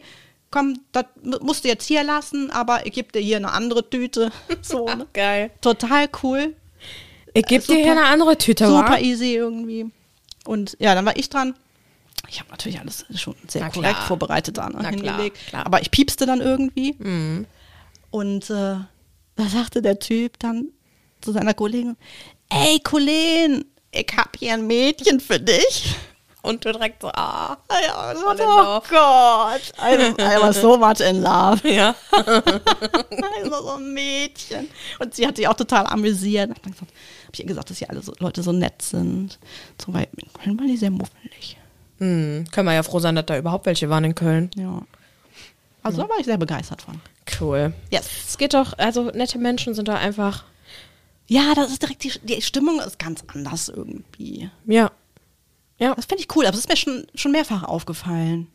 komm, das musst du jetzt hier lassen, aber ich gebe dir hier eine andere Tüte. So, ne?
Geil.
Total cool.
Ich gebe dir
super-
hier eine andere Tüte,
Super
wa?
easy irgendwie. Und ja, dann war ich dran. Ich habe natürlich alles schon sehr
Na
korrekt
klar.
vorbereitet da ne, hingelegt.
klar.
Aber ich piepste dann irgendwie.
Mhm.
Und äh, da sagte der Typ dann zu seiner Kollegin, ey Colleen, ich hab hier ein Mädchen für dich.
Und du direkt so, ah.
Ja, oh
love.
Gott. I, I was so much in love.
Ja.
Also so ein Mädchen. Und sie hat sich auch total amüsiert. Hab ich ihr gesagt, dass hier alle so, Leute so nett sind. So, weil in Köln waren die sehr muffelig.
Hm, können wir ja froh sein, dass da überhaupt welche waren in Köln.
Ja. Also da war ich sehr begeistert von.
Cool.
Yes.
Es geht doch, also nette Menschen sind da einfach,
Ja, das ist direkt die, die Stimmung ist ganz anders irgendwie.
ja. Ja.
Das finde ich cool, aber das ist mir schon, schon mehrfach aufgefallen.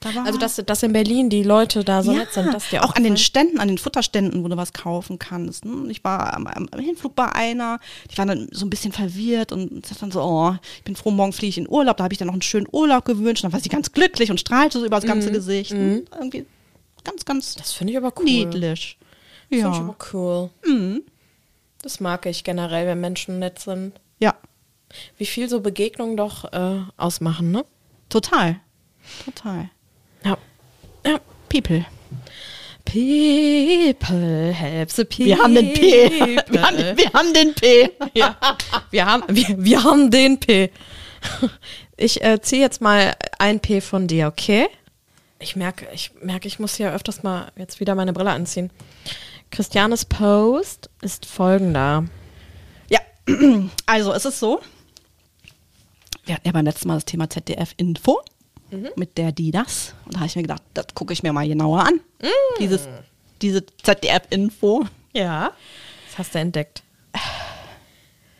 Da war,
Also, dass, dass in Berlin die Leute da so
ja,
nett sind, dass dir
auch an den? Ständen, an den Futterständen, wo du was kaufen kannst. ne? Ich war am, am, Hinflug bei einer, die war dann so ein bisschen verwirrt und sagt dann so, oh, ich bin froh, morgen fliege ich in Urlaub. Da habe ich dann noch einen schönen Urlaub gewünscht. Dann war sie ganz glücklich und strahlte so über das ganze Gesicht. Und Irgendwie ganz, ganz
Das finde ich aber cool.
niedlich.
Das finde ich
Ja.
aber cool. Das mag ich generell, wenn Menschen nett sind.
ja,
Wie viel so Begegnungen doch äh, ausmachen, ne?
total. Total.
Ja. Ja.
People.
People help the people.
Wir haben den P. Wir haben, wir haben den P.
ja. wir, haben, wir, wir haben den P. Ich äh, ziehe jetzt mal ein P von dir, okay? Ich merke, ich merke, ich muss hier öfters mal jetzt wieder meine Brille anziehen. Christianes Post ist folgender.
Ja, also es ist so. Wir hatten ja beim letzten Mal das Thema ZDF-Info mit der die das. Und da habe ich mir gedacht, das gucke ich mir mal genauer an. Dieses, diese ZDF-Info.
Ja. Was hast du entdeckt?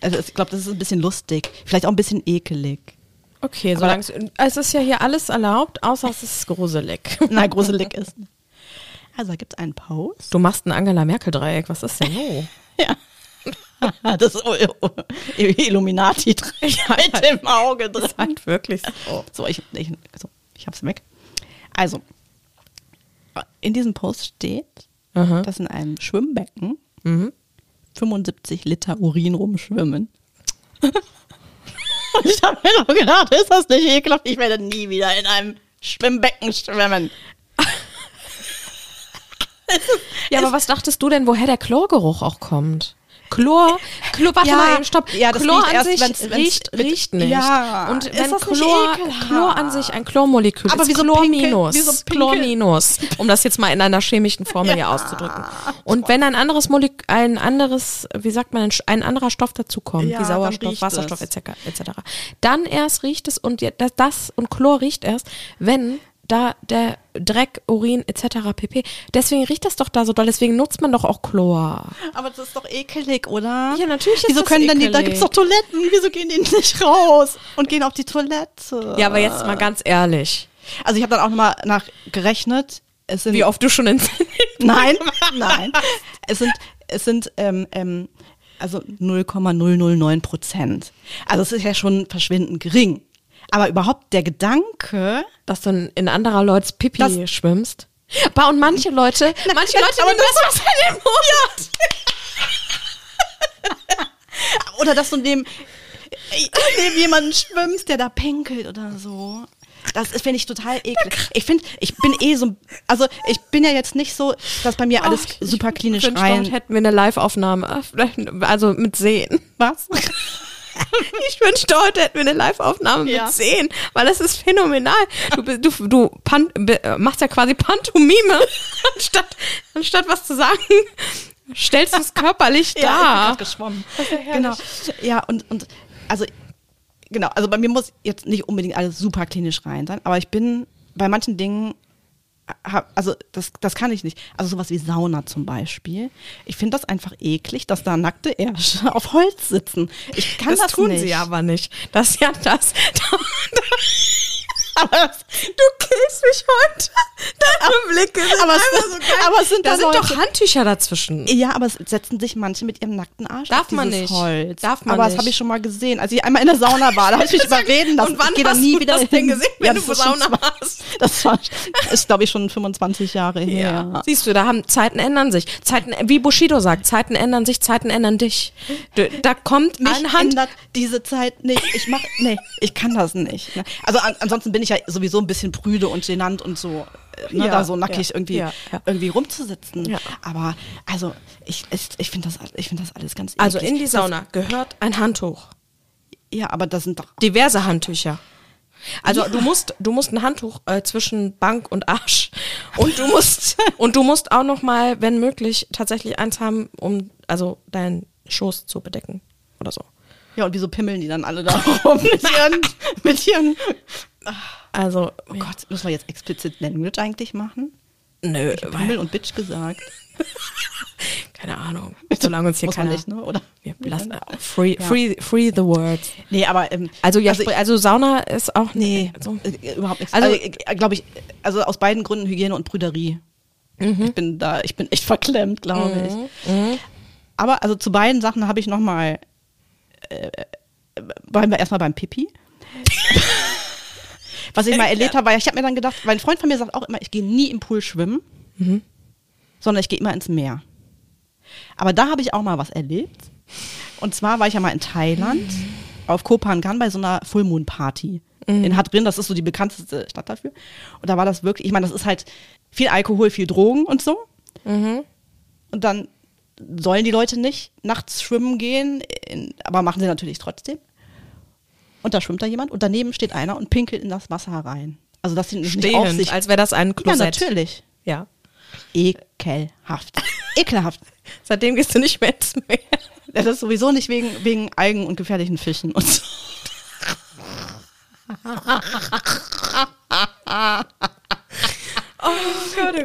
Also ich glaube, das ist ein bisschen lustig. Vielleicht auch ein bisschen ekelig.
Okay, solange es, es ist ja hier alles erlaubt, außer es ist gruselig.
Nein, gruselig ist. Also da gibt es einen Post.
Du machst ein Angela Merkel-Dreieck. Was ist denn so?
Ja. Das Illuminati mit dem Auge drin.
Das ist halt wirklich so.
So, ich, ich, so, ich hab's weg. Also, in diesem Post steht,
Aha.
dass in einem Schwimmbecken
Mhm.
75 Liter Urin rumschwimmen. Und ich habe mir nur gedacht, ist das nicht ekelhaft? Ich werde nie wieder in einem Schwimmbecken schwimmen.
Ja, aber was dachtest du denn, woher der Chlorgeruch auch kommt? Chlor, Chlor, warte
Ja,
mal, stopp.
ja, das
Chlor
riecht
an sich
wenn's- wenn's
riecht,
mit-
riecht nicht.
Ja,
Und wenn Chlor? Chlor an sich ein Chlormolekül
Aber
ist,
wieso
Chlor
pinkel-
minus,
wieso
Chlor minus, um das jetzt mal in einer chemischen Formel hier auszudrücken. Und wenn ein anderes Molekül, ein anderes, wie sagt man, ein anderer Stoff dazukommt,
Ja,
wie Sauerstoff, Wasserstoff etc., etc., dann erst riecht es und das, das und Chlor riecht erst, wenn da der Dreck, Urin etc. pp. Deswegen riecht das doch da so doll, deswegen nutzt man doch auch Chlor.
Aber das ist doch ekelig, oder?
Ja, natürlich ist
Wieso
das
können denn die, da
ekelig.
gibt's doch Toiletten, wieso gehen die nicht raus und gehen auf die Toilette?
Ja, aber jetzt mal ganz ehrlich.
Also ich habe dann auch nochmal nachgerechnet. Es sind
Wie oft du schon in
Nein, nein. Es sind, es sind ähm, ähm, also 0,009 Prozent. Also es ist ja schon verschwindend gering. Aber überhaupt der Gedanke,
dass du in- anderer Leute Pipi
Das-
schwimmst. Bah, und manche Leute, manche Leute
aber
nehmen das Wasser in den Mund.
oder dass du neben, neben jemanden schwimmst, der da pinkelt oder so. Das finde ich total eklig. Ich finde, ich bin eh so, also ich bin ja jetzt nicht so, dass bei mir alles
Oh,
super klinisch rein.
hätten wir eine Live-Aufnahme, äh, also mit Sehen.
Was?
Ich wünschte, heute hätten wir eine Live-Aufnahme
Ja.
mit sehen, weil das ist phänomenal. Du, du, du pan, äh, machst ja quasi Pantomime, anstatt, anstatt was zu sagen, stellst du es körperlich
Ja, ich bin
dar.
geschwommen. genau. Ja, und, und also, genau, also bei mir muss jetzt nicht unbedingt alles super klinisch rein sein, aber ich bin bei manchen Dingen, also das, das kann ich nicht. Also sowas wie Sauna zum Beispiel. Ich finde das einfach eklig, dass da nackte Ärsche auf Holz sitzen. Ich kann
das,
das,
tun
nicht.
sie aber nicht. Das ist ja das.
Aber,
Du killst mich heute. Deine Blicke sind
Aber es-
so geil.
aber es sind
da
da
sind
Leute-
doch Handtücher dazwischen.
ja, aber es setzen sich manche mit ihrem nackten Arsch
Darf
auf
man nicht.
Holz.
Darf man
aber das
nicht.
habe ich schon mal gesehen. Als ich einmal in der Sauna war, da habe ich mich überreden lassen.
Und wann
ich
hast
nie
du
wieder
das
hin.
denn gesehen, wenn du
das ist schon
Sauna warst?
Das war, ist, glaube ich, schon 25 Jahre her.
Siehst du, da haben Zeiten ändern sich. Zeiten, wie Bushido sagt, Zeiten ändern sich, Zeiten ändern dich. Du, da kommt
Mich
eine Hand.
ändert diese Zeit nicht. Ich mach, nee, ich kann das nicht. ne. Also an, ansonsten bin ich ja sowieso ein bisschen prüde und genannt und so, äh, ne,
Ja,
da so nackig
ja,
irgendwie,
ja,
irgendwie rumzusitzen. Aber also ich, ich, ich finde das, ich finde das alles ganz
Also
eklig.
in die Sauna gehört ein Handtuch.
Ja, aber das sind doch
Diverse Handtücher. Also du musst, du musst ein Handtuch äh, zwischen Bank und Arsch und du musst und du musst auch noch mal, wenn möglich, tatsächlich eins haben, um also deinen Schoß zu bedecken oder so.
Ja, und wieso pimmeln die dann alle da rum mit ihren, mit ihren
Also
Oh Gott, müssen wir jetzt explizit Language eigentlich machen?
nö,
Pimmel
weil,
und Bitch gesagt.
keine Ahnung. Solange uns hier keiner
nicht, ne? Oder?
wir lassen, äh, free, free, free the words.
Nee, aber ähm,
Also ja,
also,
also, Sauna ist auch
nee,
So.
äh, überhaupt nichts.
Also-
Also, äh, glaube ich, also aus beiden Gründen Hygiene und Brüderie. Ich bin da, ich bin echt verklemmt, glaube ich. Aber also zu beiden Sachen habe ich noch mal, äh, bleiben wir erstmal beim Pipi. Was ich mal erlebt habe, weil ich habe mir dann gedacht, weil ein Freund von mir sagt auch immer, ich gehe nie im Pool schwimmen, sondern ich gehe immer ins Meer. Aber da habe ich auch mal was erlebt. Und zwar war ich ja mal in Thailand auf Koh Phangan bei so einer Full Moon Party in Hat Drin. Das ist so die bekannteste Stadt dafür. Und da war das wirklich, ich meine, das ist halt viel Alkohol, viel Drogen und so. Und dann sollen die Leute nicht nachts schwimmen gehen, in, aber machen sie natürlich trotzdem. Und da schwimmt da jemand und daneben steht einer und pinkelt in das Wasser rein. Also dass sie nicht auf
stehend,
sich.
als wäre das ein
ja,
Klosett.
natürlich.
Ja.
Ekelhaft. Ekelhaft.
Seitdem gehst du nicht mehr ins Meer.
Ja, das ist sowieso nicht wegen, wegen Algen und gefährlichen Fischen und so.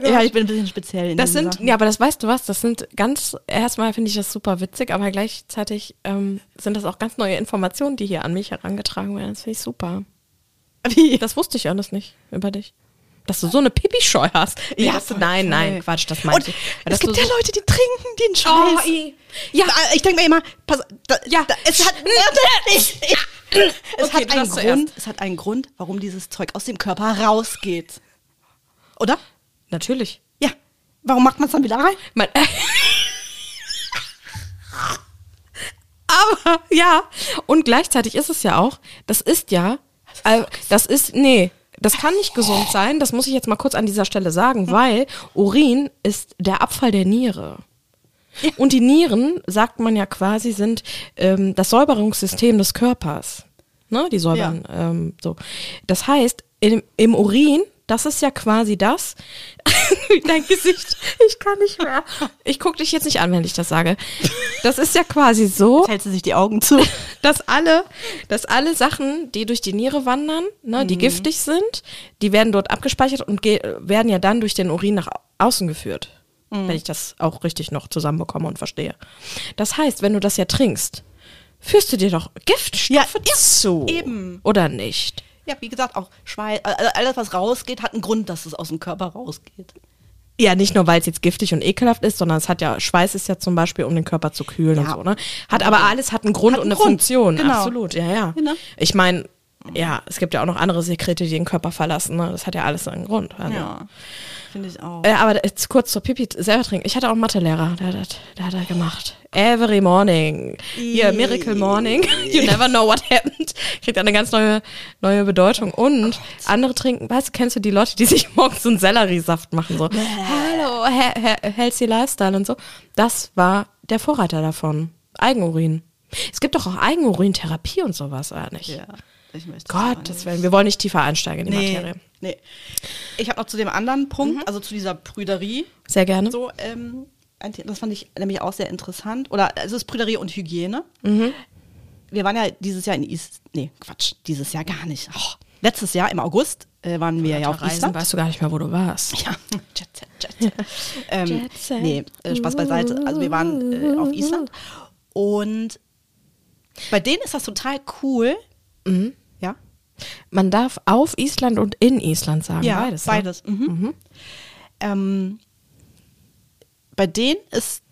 Ja, ich bin ein bisschen speziell in
Das sind,
Sachen.
ja, aber das weißt du was, das sind ganz, erstmal finde ich das super witzig, aber gleichzeitig ähm, sind das auch ganz neue Informationen, die hier an mich herangetragen werden. Das finde ich super.
Wie?
Das wusste ich alles nicht über dich. Dass du so eine Pipi-Scheu hast. Nee,
voll,
nein, nein, Quatsch, das meinte ich.
es gibt ja
so-
Leute, die trinken den
Oh,
Scheiß.
i-
ja, ich denke mir immer, pass, da,
Ja.
da, es hat, ich, ich, es,
Okay,
hat einen Grund, es hat einen Grund, warum dieses Zeug aus dem Körper rausgeht. Oder?
Natürlich.
Ja. Warum macht man es dann wieder rein?
Man, aber ja, und gleichzeitig ist es ja auch, das ist ja, äh, das ist, nee, das kann nicht gesund sein, das muss ich jetzt mal kurz an dieser Stelle sagen, weil Urin ist der Abfall der Niere. Und die Nieren, sagt man ja quasi, sind ähm, das Säuberungssystem des Körpers. Ne? Die säubern. Ähm, so. Das heißt, im, im Urin, das ist ja quasi das. Dein Gesicht, ich kann nicht mehr. Ich gucke dich jetzt nicht an, wenn ich das sage. Das ist ja quasi so,
Jetzt hält sie sich die Augen zu.
dass alle, dass alle Sachen, die durch die Niere wandern, ne,
Mhm.
die giftig sind, die werden dort abgespeichert und werden ja dann durch den Urin nach au- außen geführt.
Mhm.
Wenn ich das auch richtig noch zusammenbekomme und verstehe. Das heißt, wenn du das ja trinkst, führst du dir doch Giftstoffe zu.
eben.
Oder nicht?
Ja, wie gesagt, auch Schweiß, also alles, was rausgeht, hat einen Grund, dass es aus dem Körper rausgeht.
Ja, nicht nur, weil es jetzt giftig und ekelhaft ist, sondern es hat ja, Schweiß ist ja zum Beispiel, um den Körper zu kühlen und
Ja.
so, ne? Hat aber alles hat einen Grund
Hat
und
einen
eine
Grund,
Funktion.
genau.
Absolut, ja, ja.
Genau.
Ich meine, ja, es gibt ja auch noch andere Sekrete, die den Körper verlassen, ne? Das hat ja alles einen Grund. Also.
Ja, finde ich auch.
Äh, aber jetzt kurz zur Pipi selber trinken. Ich hatte auch einen Mathelehrer, der hat, das- der hat das gemacht. Every morning. Hier, Miracle Morning. You never know what happened. Kriegt eine ganz neue, neue Bedeutung. Und andere trinken, weißt du, kennst du die Leute, die sich morgens so einen Selleriesaft machen? So, hallo, he he healthy Lifestyle und so. Das war der Vorreiter davon. Eigenurin. Es gibt doch auch Eigenurintherapie und sowas, oder nicht?
Ja, ich möchte
Gott, das werden, wir wollen nicht tiefer einsteigen in die
Nee,
Materie.
Nee. Ich habe noch zu dem anderen Punkt, also zu dieser Prüderie,
Sehr gerne.
so, ähm, das fand ich nämlich auch sehr interessant. Oder es ist Prüderie und Hygiene. Wir waren ja dieses Jahr in Island. Nee, Quatsch, dieses Jahr gar nicht. Oh, letztes Jahr im August äh, waren wir ja auf
Reisen,
Island.
weißt du gar nicht mehr, wo du warst.
Ja, Jet Set, Jet Set. ähm,
Jet Set.
Nee, äh, Spaß beiseite. Also wir waren äh, auf Island und bei denen ist das total cool.
Mhm. Man darf auf Island und in Island sagen,
ja,
beides. ne?
beides. Mhm. Ähm, bei denen ist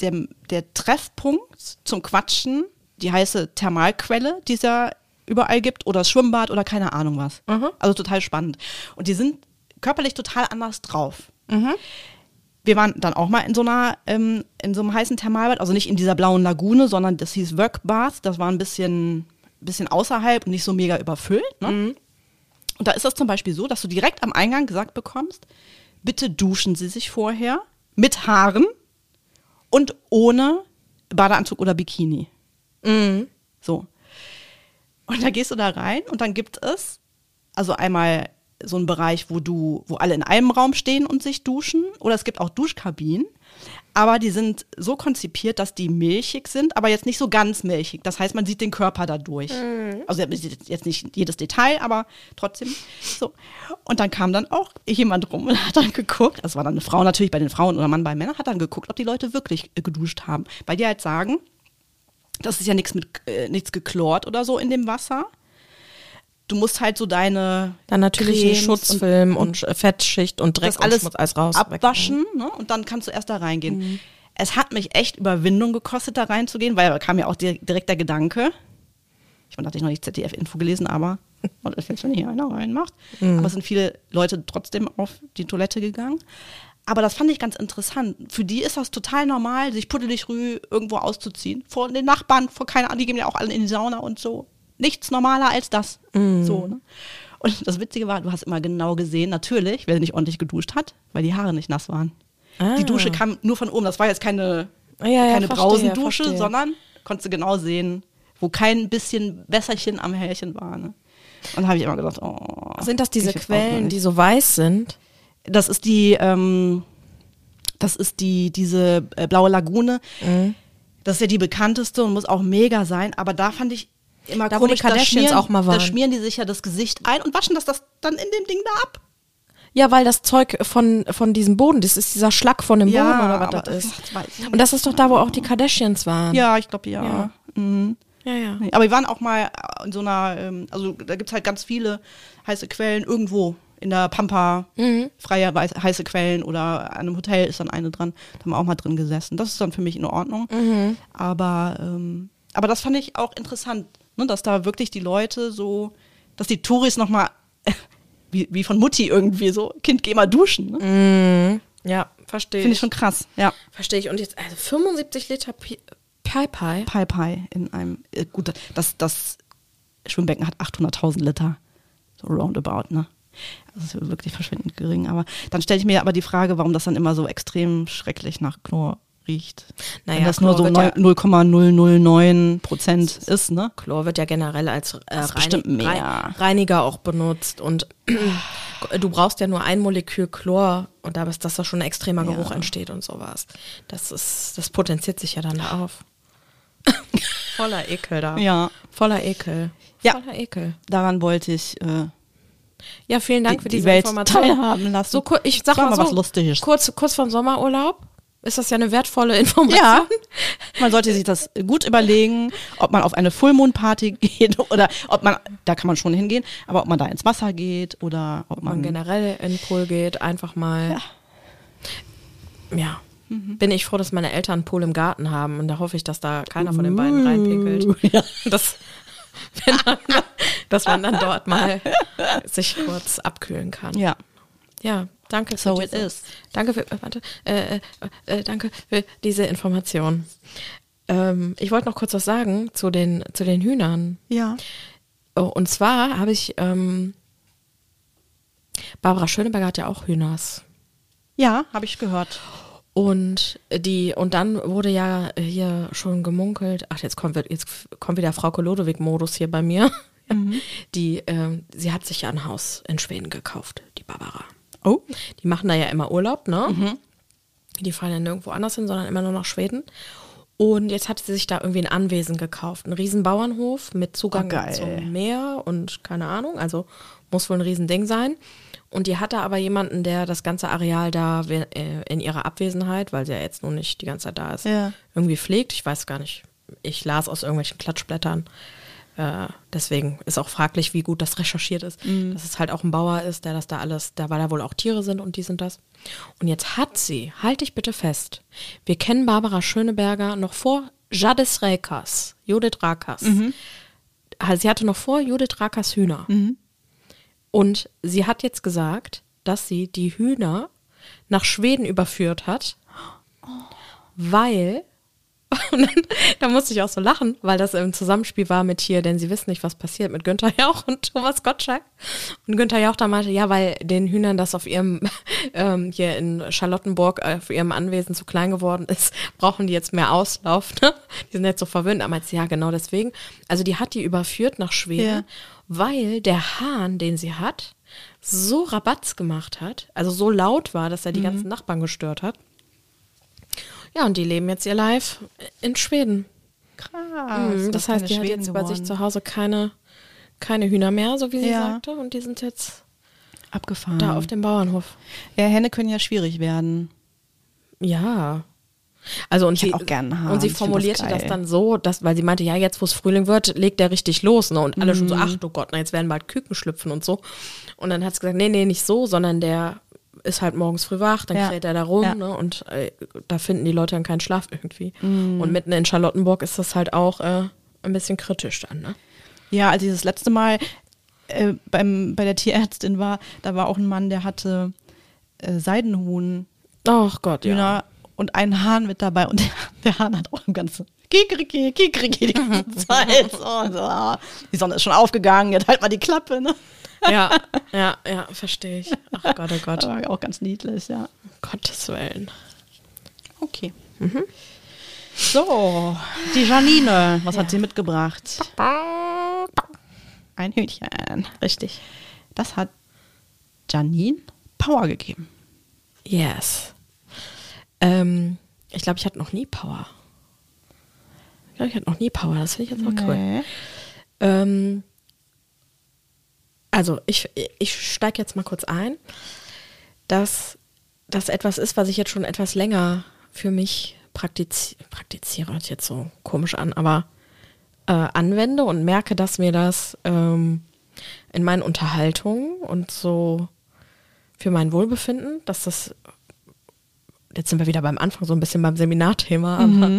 der, der Treffpunkt zum Quatschen die heiße Thermalquelle, die es ja überall gibt, oder das Schwimmbad oder keine Ahnung was.
Mhm.
Also total spannend. Und die sind körperlich total anders drauf.
Mhm.
Wir waren dann auch mal in so einer, ähm, in so einem heißen Thermalbad, also nicht in dieser blauen Lagune, sondern das hieß Workbath. Das war ein bisschen, bisschen außerhalb und nicht so mega überfüllt. Ne? Und da ist das zum Beispiel so, dass du direkt am Eingang gesagt bekommst, bitte duschen Sie sich vorher mit Haaren und ohne Badeanzug oder Bikini.
Mhm.
So. Und da gehst du da rein und dann gibt es also einmal so einen Bereich, wo du, wo alle in einem Raum stehen und sich duschen, oder es gibt auch Duschkabinen, aber die sind so konzipiert, dass die milchig sind, aber jetzt nicht so ganz milchig. Das heißt, man sieht den Körper dadurch. Also jetzt nicht jedes Detail, aber trotzdem so. Und dann kam dann auch jemand rum und hat dann geguckt, das war dann eine Frau natürlich bei den Frauen oder Mann bei Männern, hat dann geguckt, ob die Leute wirklich äh, geduscht haben. Weil die halt sagen, das ist ja nichts mit äh, nichts geklort oder so in dem Wasser. Du musst halt so deine
Dann natürlich einen Schutzfilm und, Fettschicht und Dreck
das alles,
und alles raus.
abwaschen ne? und dann kannst du erst da reingehen. Es hat mich echt Überwindung gekostet, da reinzugehen, weil da kam ja auch di- direkt der Gedanke. Ich meine, da hatte ich noch nicht ZDF-Info gelesen, aber was ist jetzt, wenn hier einer reinmacht? Aber es sind viele Leute trotzdem auf die Toilette gegangen. Aber das fand ich ganz interessant. Für die ist das total normal, sich puddelig rü irgendwo auszuziehen. Vor den Nachbarn, vor keine Ahnung, die gehen ja auch alle in die Sauna und so. Nichts normaler als das. So, ne? Und das Witzige war, du hast immer genau gesehen, natürlich, wer nicht ordentlich geduscht hat, weil die Haare nicht nass waren.
Ah.
Die Dusche kam nur von oben. Das war jetzt keine,
Ja, ja,
keine
verstehe,
Brausendusche,
verstehe.
sondern konntest du genau sehen, wo kein bisschen Wässerchen am Härchen war. Ne? Und da habe ich immer gedacht, oh.
Sind das diese Quellen, die so weiß sind?
Das ist die, ähm, das ist die, diese äh, blaue Lagune.
Mhm.
Das ist ja die bekannteste und muss auch mega sein. Aber da fand ich immer
Da, wo die
komisch, da
Kardashians
schmieren,
auch mal waren.
da schmieren die sich ja das Gesicht ein und waschen das, das dann in dem Ding da ab.
Ja, weil das Zeug von, von diesem Boden, das ist dieser Schlag von dem
Ja,
Boden oder was das ist. Und das ist doch da, wo auch die Kardashians waren.
Ja, ich glaube ja.
Ja.
Mhm.
ja. ja.
Aber wir waren auch mal in so einer, ähm, also da gibt's halt ganz viele heiße Quellen irgendwo. In der Pampa,
Mhm.
freie heiße Quellen oder an einem Hotel ist dann eine dran. Da haben wir auch mal drin gesessen. Das ist dann für mich in Ordnung.
Mhm.
Aber, ähm, aber das fand ich auch interessant, ne, dass da wirklich die Leute so, dass die Touris nochmal, wie, wie von Mutti irgendwie so, Kind, geh mal duschen. Ne?
Ja, verstehe
Finde ich schon krass. Ja.
Verstehe ich. Und jetzt, also 75 Liter Pi Pi. Pi
Pi in einem, äh, gut, das, das Schwimmbecken hat 800.000 Liter. So roundabout, ne? Das ist wirklich verschwindend gering. Aber dann stelle ich mir aber die Frage, warum das dann immer so extrem schrecklich nach Chlor riecht.
Naja,
Wenn das nur so
Chlor wird ja-
0,009 Prozent ist, ne?
Chlor wird ja generell als äh,
ist bestimmt
Reinig-
mehr.
Rei- Reiniger auch benutzt. Und du brauchst ja nur ein Molekül Chlor und da ist, dass da schon ein extremer
Ja.
Geruch entsteht und sowas. Das ist, das potenziert sich ja dann da auf. Voller Ekel da.
Ja.
Voller Ekel.
Ja.
Voller Ekel.
Daran wollte ich äh,
Ja, vielen Dank
Die-
für
die
diese
Welt
Information.
teilhaben lassen.
So, ich sag mal,
mal
so,
was Lustiges.
Kurz, kurz vorm Sommerurlaub ist das ja eine wertvolle Information.
Ja, man sollte sich das gut überlegen, ob man auf eine Fullmoon-Party geht oder ob man, da kann man schon hingehen, aber ob man da ins Wasser geht oder ob
man
man,
generell in den Pool geht, einfach mal. Ja.
Mhm.
Bin ich froh, dass meine Eltern einen Pool im Garten haben und da hoffe ich, dass da keiner von den beiden reinpinkelt.
Uh, Ja.
Das, wenn man, dass man dann dort mal sich kurz abkühlen kann.
ja,
Ja, danke für
So it
diese,
is.
Danke für, äh, warte, äh, äh, äh, danke für diese Information. Ähm, ich wollte noch kurz was sagen zu den, zu den Hühnern.
ja,
Oh, und zwar habe ich, ähm, Barbara Schöneberger hat ja auch Hühners.
ja, habe ich gehört.
Und die, und dann wurde ja hier schon gemunkelt, ach, jetzt kommt, jetzt kommt wieder Frau Kolodowig-Modus hier bei mir. Die, ähm, sie hat sich ja ein Haus in Schweden gekauft, die Barbara.
Oh.
Die machen da ja immer Urlaub, ne? Die fahren ja nirgendwo anders hin, sondern immer nur nach Schweden. Und jetzt hat sie sich da irgendwie ein Anwesen gekauft. Ein Riesenbauernhof mit Zugang
Oh,
zum Meer und keine Ahnung. Also muss wohl ein Riesending sein. Und die hatte aber jemanden, der das ganze Areal da äh, in ihrer Abwesenheit, weil sie ja jetzt nun nicht die ganze Zeit da ist,
Ja.
irgendwie pflegt. Ich weiß gar nicht. Ich las aus irgendwelchen Klatschblättern. Äh, deswegen ist auch fraglich, wie gut das recherchiert ist. Dass es halt auch ein Bauer ist, der das da alles, da weil da wohl auch Tiere sind und dies und das. Und jetzt hat sie, halt dich bitte fest, wir kennen Barbara Schöneberger noch vor Jadis Rekas, Judith Rakas. Also Sie hatte noch vor Judith Rakas Hühner. Und sie hat jetzt gesagt, dass sie die Hühner nach Schweden überführt hat, weil, und dann, da musste ich auch so lachen, weil das im Zusammenspiel war mit hier, denn sie wissen nicht, was passiert, mit Günther Jauch und Thomas Gottschalk. Und Günther Jauch da meinte, ja, weil den Hühnern das auf ihrem, ähm, hier in Charlottenburg, äh, auf ihrem Anwesen zu klein geworden ist, brauchen die jetzt mehr Auslauf, ne? Die sind jetzt so verwöhnt. Aber jetzt, ja, genau deswegen. Also die hat die überführt nach Schweden,
Ja.
weil der Hahn, den sie hat, so Rabatz gemacht hat, also so laut war, dass er die ganzen Nachbarn gestört hat. Ja, und die leben jetzt ihr Live in Schweden.
Krass.
Mhm, das heißt, die hat jetzt bei sich zu Hause keine, keine Hühner mehr, so wie sie
Ja.
sagte, und die sind jetzt
Abgefahren.
da auf dem Bauernhof.
ja, Hände können ja schwierig werden.
Ja. Also und
Ich
sie, und sie
das
formulierte das,
geil.
dann so, dass, weil sie meinte, ja, jetzt wo es Frühling wird, legt der richtig los, ne? Und alle schon so,
Mhm.
ach du Gott, na, jetzt werden bald Küken schlüpfen und so. Und dann hat sie gesagt, nee, nee, nicht so, sondern der ist halt morgens früh wach, dann
Ja.
kräht er da rum,
Ja.
ne? Und äh, da finden die Leute dann keinen Schlaf irgendwie.
Mhm.
Und mitten in Charlottenburg ist das halt auch äh, ein bisschen kritisch dann, ne?
Ja, als ich das letzte Mal äh, beim, bei der Tierärztin war, da war auch ein Mann, der hatte äh, Seidenhuhn,
Ach Gott, ja.
Und einen Hahn mit dabei und der, der Hahn hat auch im ganzen Kikeriki, Kikeriki die ganze Zeit. So, so, die Sonne ist schon aufgegangen, jetzt halt mal die Klappe, ne?
Ja, ja, ja, verstehe ich. Ach Gott, oh Gott.
War auch ganz niedlich, ja.
Gottes Willen.
Okay. So, die Janine, was hat sie mitgebracht? Ein Hühnchen.
Richtig.
Das hat Janine Power gegeben.
Yes. Ähm, ich glaube, ich hatte noch nie Power. Ich glaube, ich hatte noch nie Power. Das finde ich jetzt auch cool.
Nee.
Ähm, also, ich, ich steige jetzt mal kurz ein, dass das etwas ist, was ich jetzt schon etwas länger für mich praktiz praktiziere. Hört jetzt so komisch an, aber äh, anwende und merke, dass mir das ähm, in meinen Unterhaltungen und so für mein Wohlbefinden, dass das jetzt sind wir wieder beim Anfang so ein bisschen beim Seminarthema, aber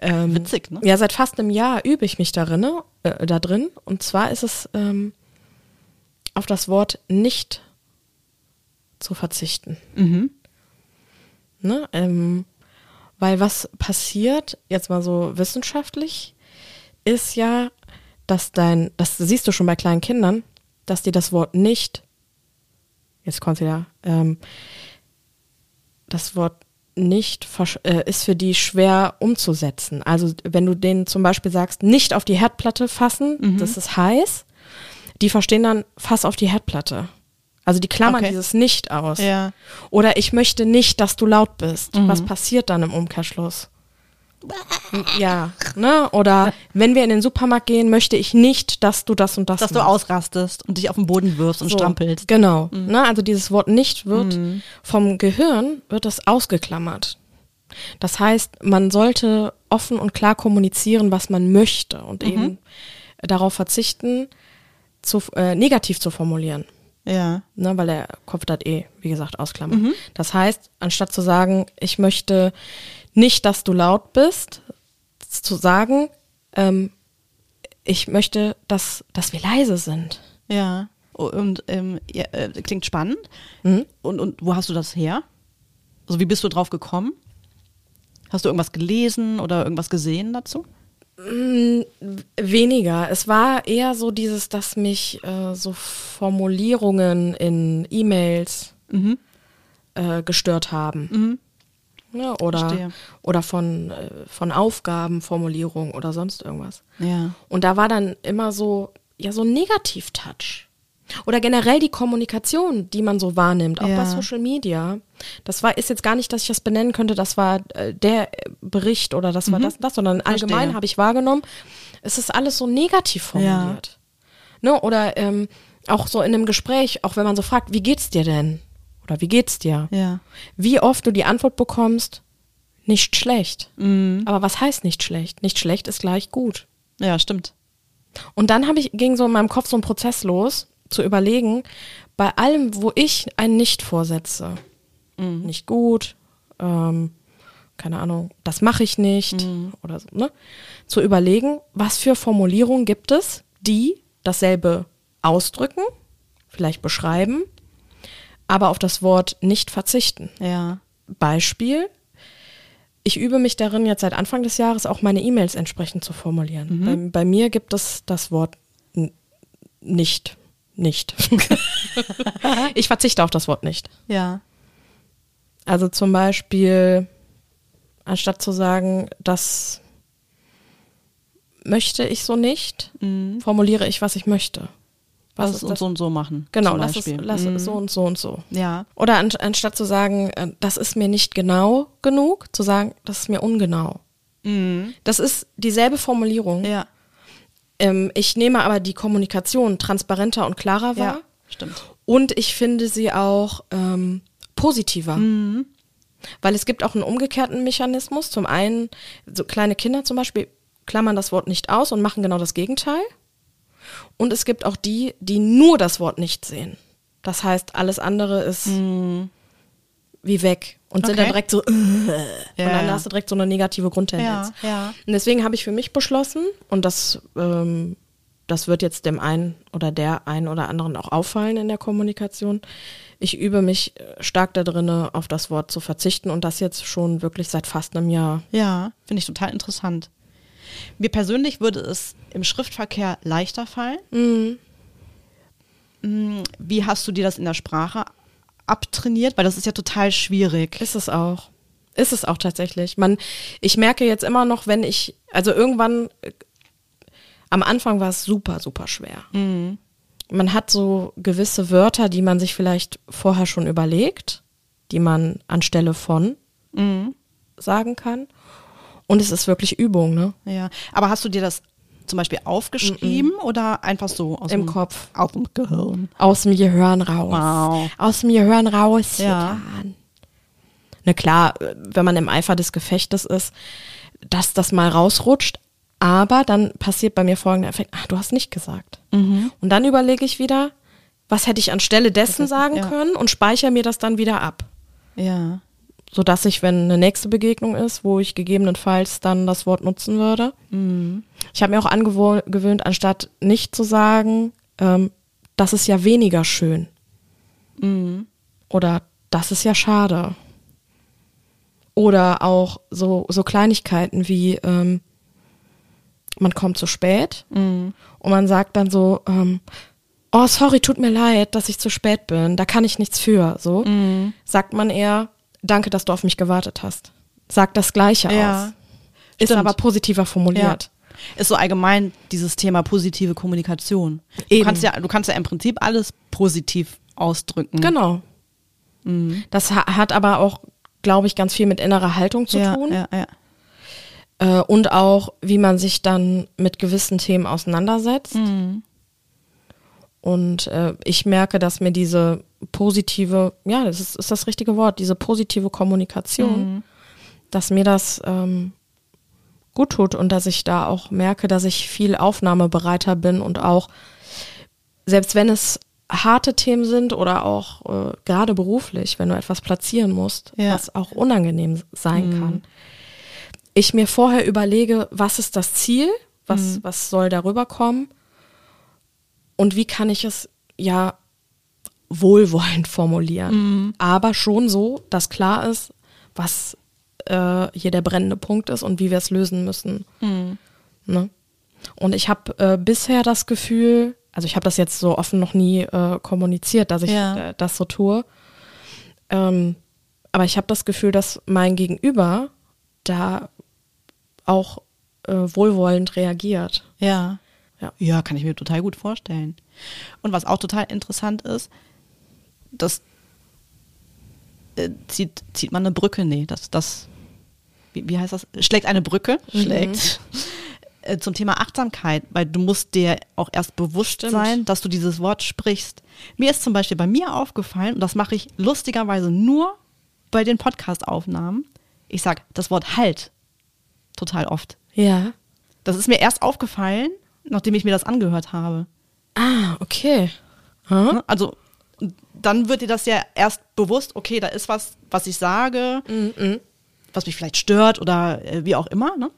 ähm,
Witzig, ne?
Ja, seit fast einem Jahr übe ich mich darin, äh, da drin. Und zwar ist es ähm, auf das Wort nicht zu verzichten.
Mhm.
Ne? Ähm, weil was passiert, jetzt mal so wissenschaftlich, ist ja, dass dein, das siehst du schon bei kleinen Kindern, dass die das Wort nicht, jetzt kommt wieder, ähm, das Wort nicht äh, ist für die schwer umzusetzen. Also wenn du denen zum Beispiel sagst, nicht auf die Herdplatte fassen, das ist heiß, die verstehen dann Fass auf die Herdplatte. Also die klammern
Okay.
dieses nicht aus.
Ja.
Oder ich möchte nicht, dass du laut bist. Was passiert dann im Umkehrschluss? Ja, ne? Oder wenn wir in den Supermarkt gehen, möchte ich nicht, dass du das und das
Dass du
machst.
ausrastest und dich auf den Boden wirfst und
So,
strampelst.
Genau. Ne? Also dieses Wort nicht wird vom Gehirn wird das ausgeklammert. Das heißt, man sollte offen und klar kommunizieren, was man möchte und eben darauf verzichten, zu, äh, negativ zu formulieren.
Ja.
Ne, weil der Kopf das eh, wie gesagt, ausklammert. Das heißt, anstatt zu sagen, ich möchte nicht, dass du laut bist, zu sagen, ähm, ich möchte, dass, dass wir leise sind.
Ja. Und ähm, ja, äh, klingt spannend.
Mhm.
Und, und wo hast du das her? Also wie bist du drauf gekommen? Hast du irgendwas gelesen oder irgendwas gesehen dazu?
Weniger. Es war eher so dieses, dass mich äh, so Formulierungen in E-Mails äh, gestört haben. Ne? Oder,
Verstehe.
oder von, äh, von Aufgabenformulierung oder sonst irgendwas.
Ja.
Und da war dann immer so, ja, so ein Negativ-Touch. Oder generell die Kommunikation, die man so wahrnimmt, auch
Ja.
bei Social Media. Das war, ist jetzt gar nicht, dass ich das benennen könnte, das war äh, der Bericht oder das war das und das, sondern allgemein
Mhm.
Habe ich wahrgenommen, es ist alles so negativ formuliert. Ne? Oder ähm, auch so in einem Gespräch, auch wenn man so fragt, wie geht's dir denn? Oder wie geht's dir?
Ja.
Wie oft du die Antwort bekommst, nicht schlecht.
Mhm.
Aber was heißt nicht schlecht? Nicht schlecht ist gleich gut.
Ja, stimmt.
Und dann habe ich, ging so in meinem Kopf so ein Prozess los, zu überlegen, bei allem, wo ich ein Nicht vorsetze, nicht gut, ähm, keine Ahnung, das mache ich nicht oder so, ne? Zu überlegen, was für Formulierungen gibt es, die dasselbe ausdrücken, vielleicht beschreiben, aber auf das Wort nicht verzichten.
Ja.
Beispiel. Ich übe mich darin, jetzt seit Anfang des Jahres auch meine E-Mails entsprechend zu formulieren. Bei, bei mir gibt es das Wort nicht. Nicht. ich verzichte auf das Wort nicht.
Ja.
Also zum Beispiel, anstatt zu sagen, das möchte ich so nicht, formuliere ich, was ich möchte. Was
Lass es und
das?
so und so machen.
Genau, lass es, lass
Mhm.
es so und so und so.
Ja.
Oder an, anstatt zu sagen, äh, das ist mir nicht genau genug, zu sagen, das ist mir ungenau. Das ist dieselbe Formulierung.
Ja.
Ähm, ich nehme aber die Kommunikation transparenter und klarer wahr.
Ja. Stimmt.
Und ich finde sie auch ähm, positiver. Weil es gibt auch einen umgekehrten Mechanismus. Zum einen, so kleine Kinder zum Beispiel klammern das Wort nicht aus und machen genau das Gegenteil. Und es gibt auch die, die nur das Wort nicht sehen. Das heißt, alles andere ist wie weg. Und sind
Okay.
dann direkt so, äh, und dann
ja.
hast du direkt so eine negative Grundtendenz.
Ja, ja.
Und deswegen habe ich für mich beschlossen, und das, ähm, das wird jetzt dem einen oder der einen oder anderen auch auffallen in der Kommunikation. Ich übe mich äh, stark da drinne, auf das Wort zu verzichten und das jetzt schon wirklich seit fast einem Jahr.
Ja, finde ich total interessant. Mir persönlich würde es im Schriftverkehr leichter fallen. Mm, Wie hast du dir das in der Sprache abtrainiert? Weil das ist ja total schwierig.
Ist es auch. Ist es auch tatsächlich. Man, ich merke jetzt immer noch, wenn ich, also irgendwann, äh, am Anfang war es super, super schwer. Man hat so gewisse Wörter, die man sich vielleicht vorher schon überlegt, die man anstelle von sagen kann. Und es ist wirklich Übung, ne?
Ja, aber hast du dir das zum Beispiel aufgeschrieben oder einfach so aus
Im
dem
Kopf.
Aus dem Gehirn.
Aus dem Gehirn raus.
Wow.
Aus dem Gehirn raus.
Ja.
getan. Na klar, wenn man im Eifer des Gefechtes ist, dass das mal rausrutscht. Aber dann passiert bei mir folgender Effekt. Ach, du hast nicht gesagt.
Mhm.
Und dann überlege ich wieder, was hätte ich anstelle dessen sagen
ja.
können und speichere mir das dann wieder ab.
Ja.
Sodass ich, wenn eine nächste Begegnung ist, wo ich gegebenenfalls dann das Wort nutzen würde.
Mhm.
Ich habe mir auch angewöhnt, anstatt nicht zu sagen, ähm, das ist ja weniger schön.
Mhm.
Oder das ist ja schade. Oder auch so, so Kleinigkeiten wie, ähm, man kommt zu spät
Mhm.
und man sagt dann so, ähm, oh sorry, tut mir leid, dass ich zu spät bin, da kann ich nichts für. So
Mhm.
sagt man eher, danke, dass du auf mich gewartet hast. Sagt das Gleiche
Ja.
aus. Ist
Stimmt.
aber positiver formuliert.
Ist so allgemein dieses Thema positive Kommunikation. Du
Eben.
kannst ja, du kannst ja im Prinzip alles positiv ausdrücken.
Genau.
Mhm.
Das ha hat aber auch, glaube ich, ganz viel mit innerer Haltung zu
ja,
tun.
Ja, ja.
Äh, und auch, wie man sich dann mit gewissen Themen auseinandersetzt.
Mhm.
Und äh, ich merke, dass mir diese positive, ja, das ist, ist das richtige Wort, diese positive Kommunikation,
Mhm.
dass mir das ähm, gut tut und dass ich da auch merke, dass ich viel aufnahmebereiter bin und auch, selbst wenn es harte Themen sind oder auch äh, gerade beruflich, wenn du etwas platzieren musst,
Ja.
was auch unangenehm sein kann, ich mir vorher überlege, was ist das Ziel, was, was soll darüber kommen? Und wie kann ich es ja wohlwollend formulieren, aber schon so, dass klar ist, was äh, hier der brennende Punkt ist und wie wir es lösen müssen. Ne? Und ich habe äh, bisher das Gefühl, also ich habe das jetzt so offen noch nie äh, kommuniziert, dass ich
Ja.
äh, das so tue. Ähm, Aber ich habe das Gefühl, dass mein Gegenüber da auch äh, wohlwollend reagiert.
Ja.
Ja.
Ja, kann ich mir total gut vorstellen. Und was auch total interessant ist, das äh, zieht, zieht man eine Brücke, nee, das, das, wie, wie heißt das? Schlägt eine Brücke, schlägt äh, zum Thema Achtsamkeit, weil du musst dir auch erst bewusst
Stimmt.
sein, dass du dieses Wort sprichst. Mir ist zum Beispiel bei mir aufgefallen, und das mache ich lustigerweise nur bei den Podcast-Aufnahmen, ich sag das Wort halt total oft.
Ja.
Das ist mir erst aufgefallen, nachdem ich mir das angehört habe.
Ah, okay.
Ne? Also dann wird dir das ja erst bewusst, okay, da ist was, was ich sage,
Mhm,
was mich vielleicht stört oder äh, wie auch immer. Ne?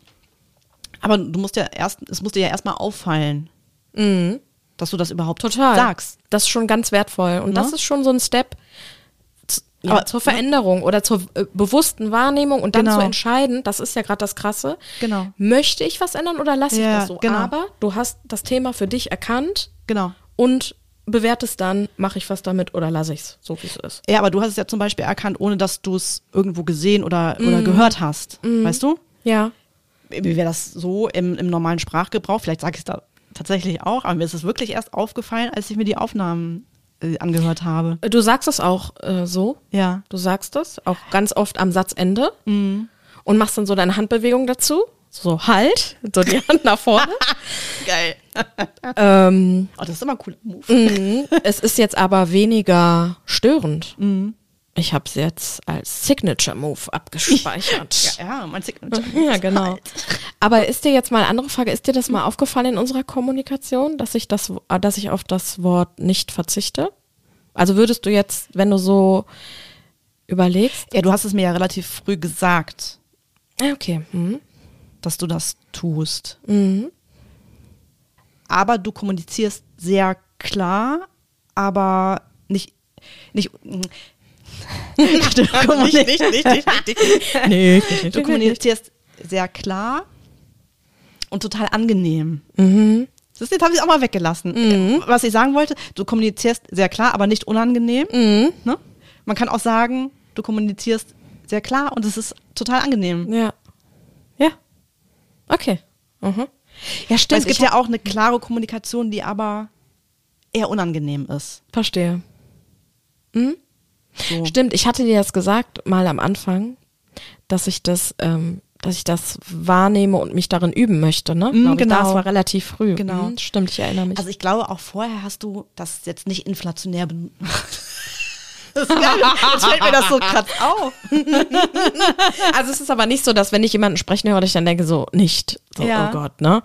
Aber du musst ja erst, es muss dir ja erstmal auffallen, dass du das überhaupt
Mhm. Total.
sagst.
Das ist schon ganz wertvoll. Und
Ne?
das ist schon so ein Step zu, ja,
Aber-
zur Veränderung oder zur äh, bewussten Wahrnehmung und dann
Genau.
zu entscheiden, das ist ja gerade das Krasse.
Genau.
Möchte ich was ändern oder lasse ich
Ja,
das so?
genau.
Aber du hast das Thema für dich erkannt
Genau.
und bewertest dann, mache ich was damit oder lasse ich es, so wie es ist.
Ja, aber du hast es ja zum Beispiel erkannt, ohne dass du es irgendwo gesehen oder,
Mhm.
oder gehört hast. Weißt du?
Ja.
Wie wäre das so im, im normalen Sprachgebrauch? Vielleicht sage ich es da tatsächlich auch, aber mir ist es wirklich erst aufgefallen, als ich mir die Aufnahmen äh, angehört habe.
Du sagst es auch äh, so.
Ja.
Du sagst es auch ganz oft am Satzende
Mhm.
und machst dann so deine Handbewegung dazu. So halt, so die Hand nach vorne.
Geil.
ähm,
Oh, das ist immer ein cooler Move.
Mhm. Es ist jetzt aber weniger störend.
Mhm.
Ich habe es jetzt als Signature Move abgespeichert.
Ja, mein Signature.
Ja, genau. Aber ist dir jetzt mal andere Frage, ist dir das mal aufgefallen in unserer Kommunikation, dass ich das, äh, dass ich auf das Wort nicht verzichte? Also würdest du jetzt, wenn du so überlegst,
Ja, du hast es mir ja relativ früh gesagt,
ah, okay, mhm.
Dass du das tust.
Mhm.
Aber du kommunizierst sehr klar, aber nicht. nicht du, kommuni-
nicht, nicht, nicht, nee,
du kommunizierst sehr klar und total angenehm.
Mhm.
Das jetzt habe ich auch mal weggelassen. Was ich sagen wollte, du kommunizierst sehr klar, aber nicht unangenehm.
Mhm.
Ne? Man kann auch sagen, du kommunizierst sehr klar und es ist total angenehm.
Ja. Okay. Mhm. Ja,
Weil
stimmt.
es gibt ja auch eine klare Kommunikation, die aber eher unangenehm ist.
verstehe.
So.
Stimmt, ich hatte dir das gesagt mal am Anfang, dass ich das, ähm, dass ich das wahrnehme und mich darin üben möchte, ne?
Mm,
Glaub ich,
genau.
Das war relativ früh.
Genau.
Mhm, stimmt, ich erinnere mich.
Also ich glaube, auch vorher hast du das jetzt nicht inflationär benutzt. Das ist geil. Jetzt fällt mir das so krass auf.
Also es ist aber nicht so, dass wenn ich jemanden sprechen höre, ich dann denke, so nicht. So,
Ja.
Oh Gott, ne?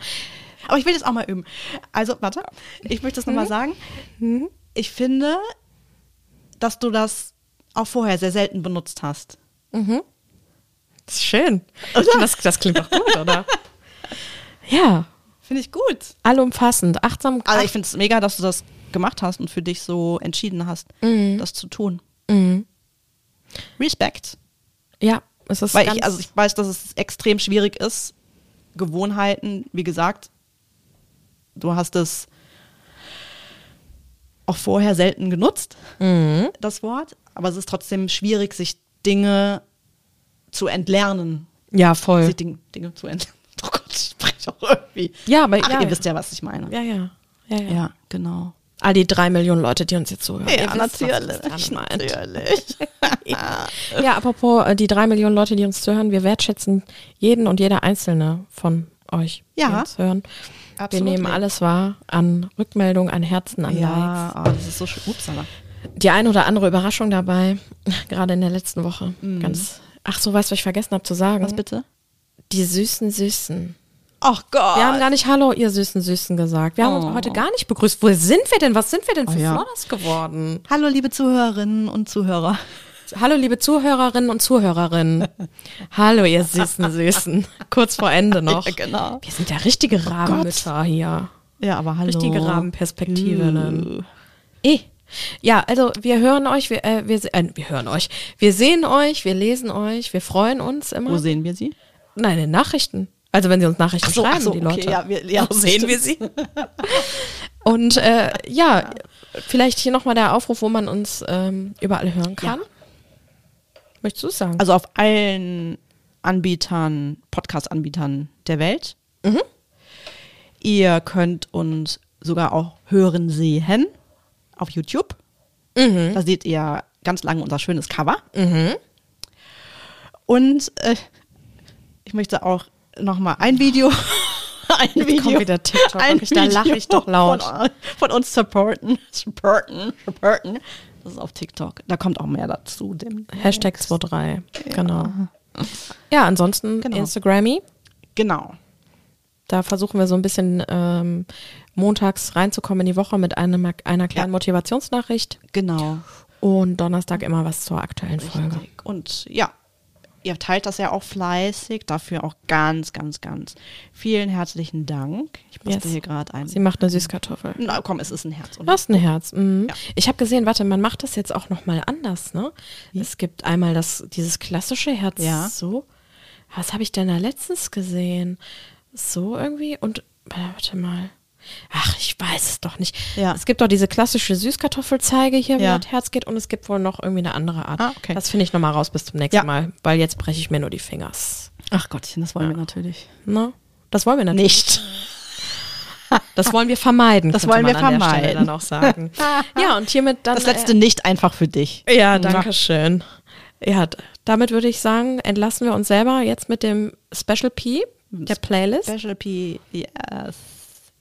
Aber ich will das auch mal üben. Also, warte, ich möchte das nochmal sagen. Ich finde, dass du das auch vorher sehr selten benutzt hast.
Das ist schön. Das, das klingt doch gut, oder? ja.
Finde ich gut.
Allumfassend, achtsam.
Also ich finde es mega, dass du das gemacht hast und für dich so entschieden hast, das zu tun. Respekt.
ja, es ist
Weil ich, also ich weiß, dass es extrem schwierig ist. Gewohnheiten, wie gesagt, du hast es auch vorher selten genutzt,
Mhm.
das Wort, aber es ist trotzdem schwierig, sich Dinge zu entlernen.
ja, voll.
Sich Dinge, Dinge zu entlernen. Oh Gott, ich spreche auch irgendwie.
Ja, aber
Ach,
ja,
ihr
ja.
wisst ja, was ich meine.
Ja, ja. Ja, ja.
Ja, genau.
All die drei Millionen Leute, die uns jetzt zuhören. Ihr
Ja,
ich
natürlich. Natürlich.
Ja, apropos äh, die drei Millionen Leute, die uns zuhören, wir wertschätzen jeden und jede einzelne von euch, die
Ja.
uns hören. Wir
Absolut.
nehmen alles wahr an Rückmeldungen, an Herzen, an Likes.
Ja, ah, das ist so schön. Upsala.
Die ein oder andere Überraschung dabei, gerade in der letzten Woche. Ganz. Ach so, weißt du, was ich vergessen habe zu sagen?
Mhm. Was bitte?
Die süßen Süßen.
Ach Gott.
Wir haben gar nicht Hallo, ihr süßen Süßen gesagt. Wir haben
Oh.
uns heute gar nicht begrüßt. Wo sind wir denn? Was sind wir denn für
Oh ja.
Flodders geworden?
Hallo, liebe Zuhörerinnen und Zuhörer.
Hallo, liebe Zuhörerinnen und Zuhörerinnen. Hallo, ihr süßen Süßen. Kurz vor Ende noch.
Ja, genau.
Wir sind ja richtige Rabenmütter hier.
Ja, aber hallo.
Richtige Rabenperspektivinnen. Eh. Ja, also wir hören euch, wir, äh, wir, äh, wir hören euch. Wir sehen euch, wir lesen euch, wir freuen uns immer.
Wo sehen wir sie?
Nein, in den Nachrichten. Also wenn sie uns Nachrichten
Ach so,
schreiben,
so,
die
okay,
Leute.
ja, wir- ja,
sehen wir sie? Und äh, ja, vielleicht hier nochmal der Aufruf, wo man uns ähm, überall hören kann. Möchtest du es sagen?
Also auf allen Anbietern, Podcast-Anbietern der Welt.
Mhm.
Ihr könnt uns sogar auch hören sehen auf YouTube.
Mhm.
Da seht ihr ganz lange unser schönes Cover.
Mhm.
Und äh, ich möchte auch noch mal ein Video, ein Video,
kommt wieder TikTok,
ein
wirklich, da lache ich doch laut.
Von, von uns supporten, supporten, supporten. Das ist auf TikTok. Da kommt auch mehr dazu. Dem
Hashtag 23. Genau. Ja, ansonsten
Genau.
Instagrammy.
Genau.
Da versuchen wir so ein bisschen ähm, montags reinzukommen in die Woche mit einem, einer kleinen
Ja.
Motivationsnachricht
Genau.
und Donnerstag immer was zur aktuellen Folge.
Richtig. Und ja, ihr teilt das ja auch fleißig. Dafür auch ganz, ganz, ganz vielen herzlichen Dank. Ich musste
Yes.
hier gerade ein.
Sie macht eine Süßkartoffel.
Na komm, es ist ein Herz.
Du
Oder?
hast ein Herz. Mhm.
Ja.
Ich habe gesehen, warte, man macht das jetzt auch noch mal anders, ne? Es gibt einmal das dieses klassische Herz
Ja.
so. Was habe ich denn da letztens gesehen? So irgendwie und warte mal. Ach, ich weiß es doch nicht.
Ja.
Es gibt doch diese klassische Süßkartoffelzeige hier, wie
Ja.
das Herz geht, und es gibt wohl noch irgendwie eine andere Art.
Ah, okay.
Das finde ich nochmal raus bis zum nächsten
Ja.
Mal, weil jetzt breche ich mir nur die Fingers.
Ach Gottchen, das wollen wir natürlich.
Ne? Das wollen wir natürlich.
Nicht.
Das wollen wir vermeiden.
Das wollen wir vermeiden.
dann auch sagen. ja, und hiermit dann.
Das letzte nicht einfach für dich.
Äh, ja, danke schön. Ja, damit würde ich sagen, entlassen wir uns selber jetzt mit dem Special P der Playlist.
Special P, yes.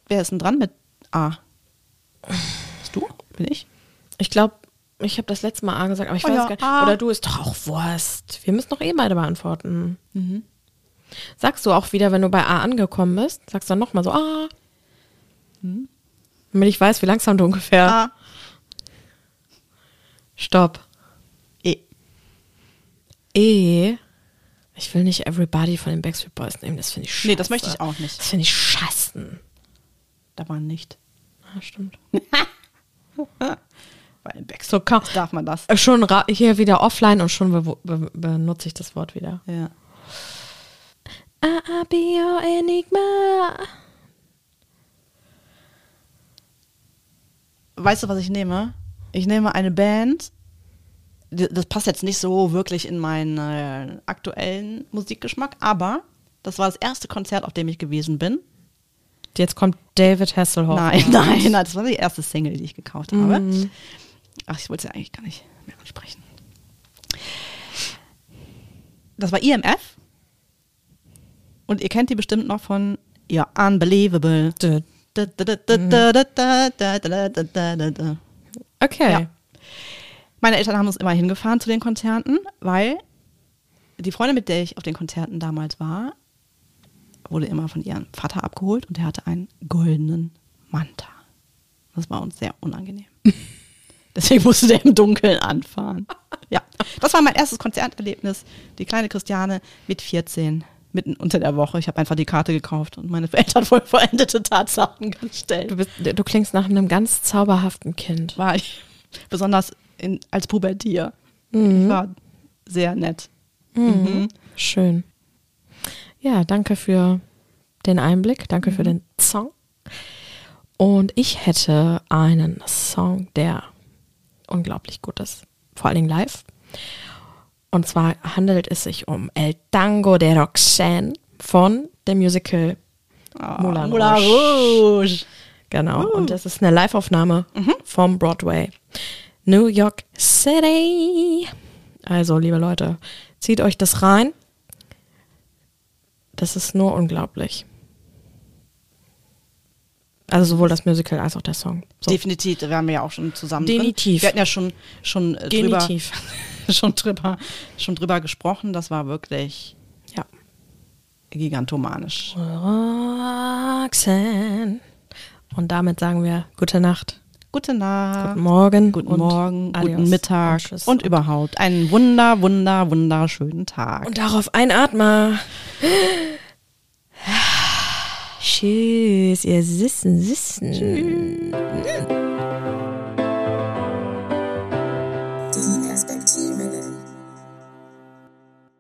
Wer ist denn dran mit A? Bist du? Bin ich?
Ich glaube, ich habe das letzte Mal A gesagt, aber ich
Oh
weiß
ja,
gar nicht.
A.
Oder du ist doch auch Wurst. Wir müssen doch eh beide beantworten. Sagst du auch wieder, wenn du bei A angekommen bist, sagst du dann nochmal so A. Damit ich weiß, wie langsam du ungefähr.
A.
Stopp.
E.
E. Ich will nicht Everybody von den Backstreet Boys nehmen, das finde ich scheiße.
Nee, das möchte ich auch nicht.
Das finde ich scheißen.
Da war nicht.
Ja, stimmt.
Bei
So, komm.
darf man das.
Äh, Schon hier wieder offline und schon be be benutze ich das Wort wieder.
Ja.
Ah, be your enigma.
Weißt du, was ich nehme? Ich nehme eine Band. Das passt jetzt nicht so wirklich in meinen äh, aktuellen Musikgeschmack, aber das war das erste Konzert, auf dem ich gewesen bin.
Jetzt kommt David Hasselhoff.
Nein, nein, nein, das war die erste Single, die ich gekauft habe. Mhm. Ach, ich wollte es ja eigentlich gar nicht mehr ansprechen. Das war IMF. Und ihr kennt die bestimmt noch von Ja, Unbelievable.
Okay.
Ja. Meine Eltern haben uns immer hingefahren zu den Konzerten, weil die Freundin, mit der ich auf den Konzerten damals war, wurde immer von ihrem Vater abgeholt und der hatte einen goldenen Manta. Das war uns sehr unangenehm. Deswegen musste der im Dunkeln anfahren. Ja, das war mein erstes Konzerterlebnis. Die kleine Christiane mit 14, mitten unter der Woche. Ich habe einfach die Karte gekauft und meine Eltern voll vollendete Tatsachen gestellt.
Du, bist, du klingst nach einem ganz zauberhaften Kind.
war ich besonders in, als Pubertier.
Mhm.
Ich war sehr nett.
Schön. Ja, danke für den Einblick. Danke
Mhm.
für den Song. Und ich hätte einen Song, der unglaublich gut ist. Vor allen Dingen live. Und zwar handelt es sich um El Tango de Roxanne von dem Musical
Ah,
Moulin
Moulin Rouge.
Genau.
Uh.
Und das ist eine Live-Aufnahme
Mhm.
vom Broadway. New York City. Also, liebe Leute, zieht euch das rein. Das ist nur unglaublich. Also sowohl das Musical als auch der Song. So.
Definitiv, wir ja auch schon zusammen.
Definitiv.
Drin. Wir hatten ja schon, schon, äh, drüber, schon, drüber, schon drüber gesprochen. Das war wirklich
Ja.
gigantomanisch.
Roxanne. Und damit sagen wir gute Nacht,
Gute Nacht.
guten Morgen,
Guten Morgen,
Adios
guten Mittag
und tschüss.
und überhaupt einen wunder, wunder, wunderschönen Tag.
Und darauf einatmen. Tschüss, ihr Sissen, Sissen.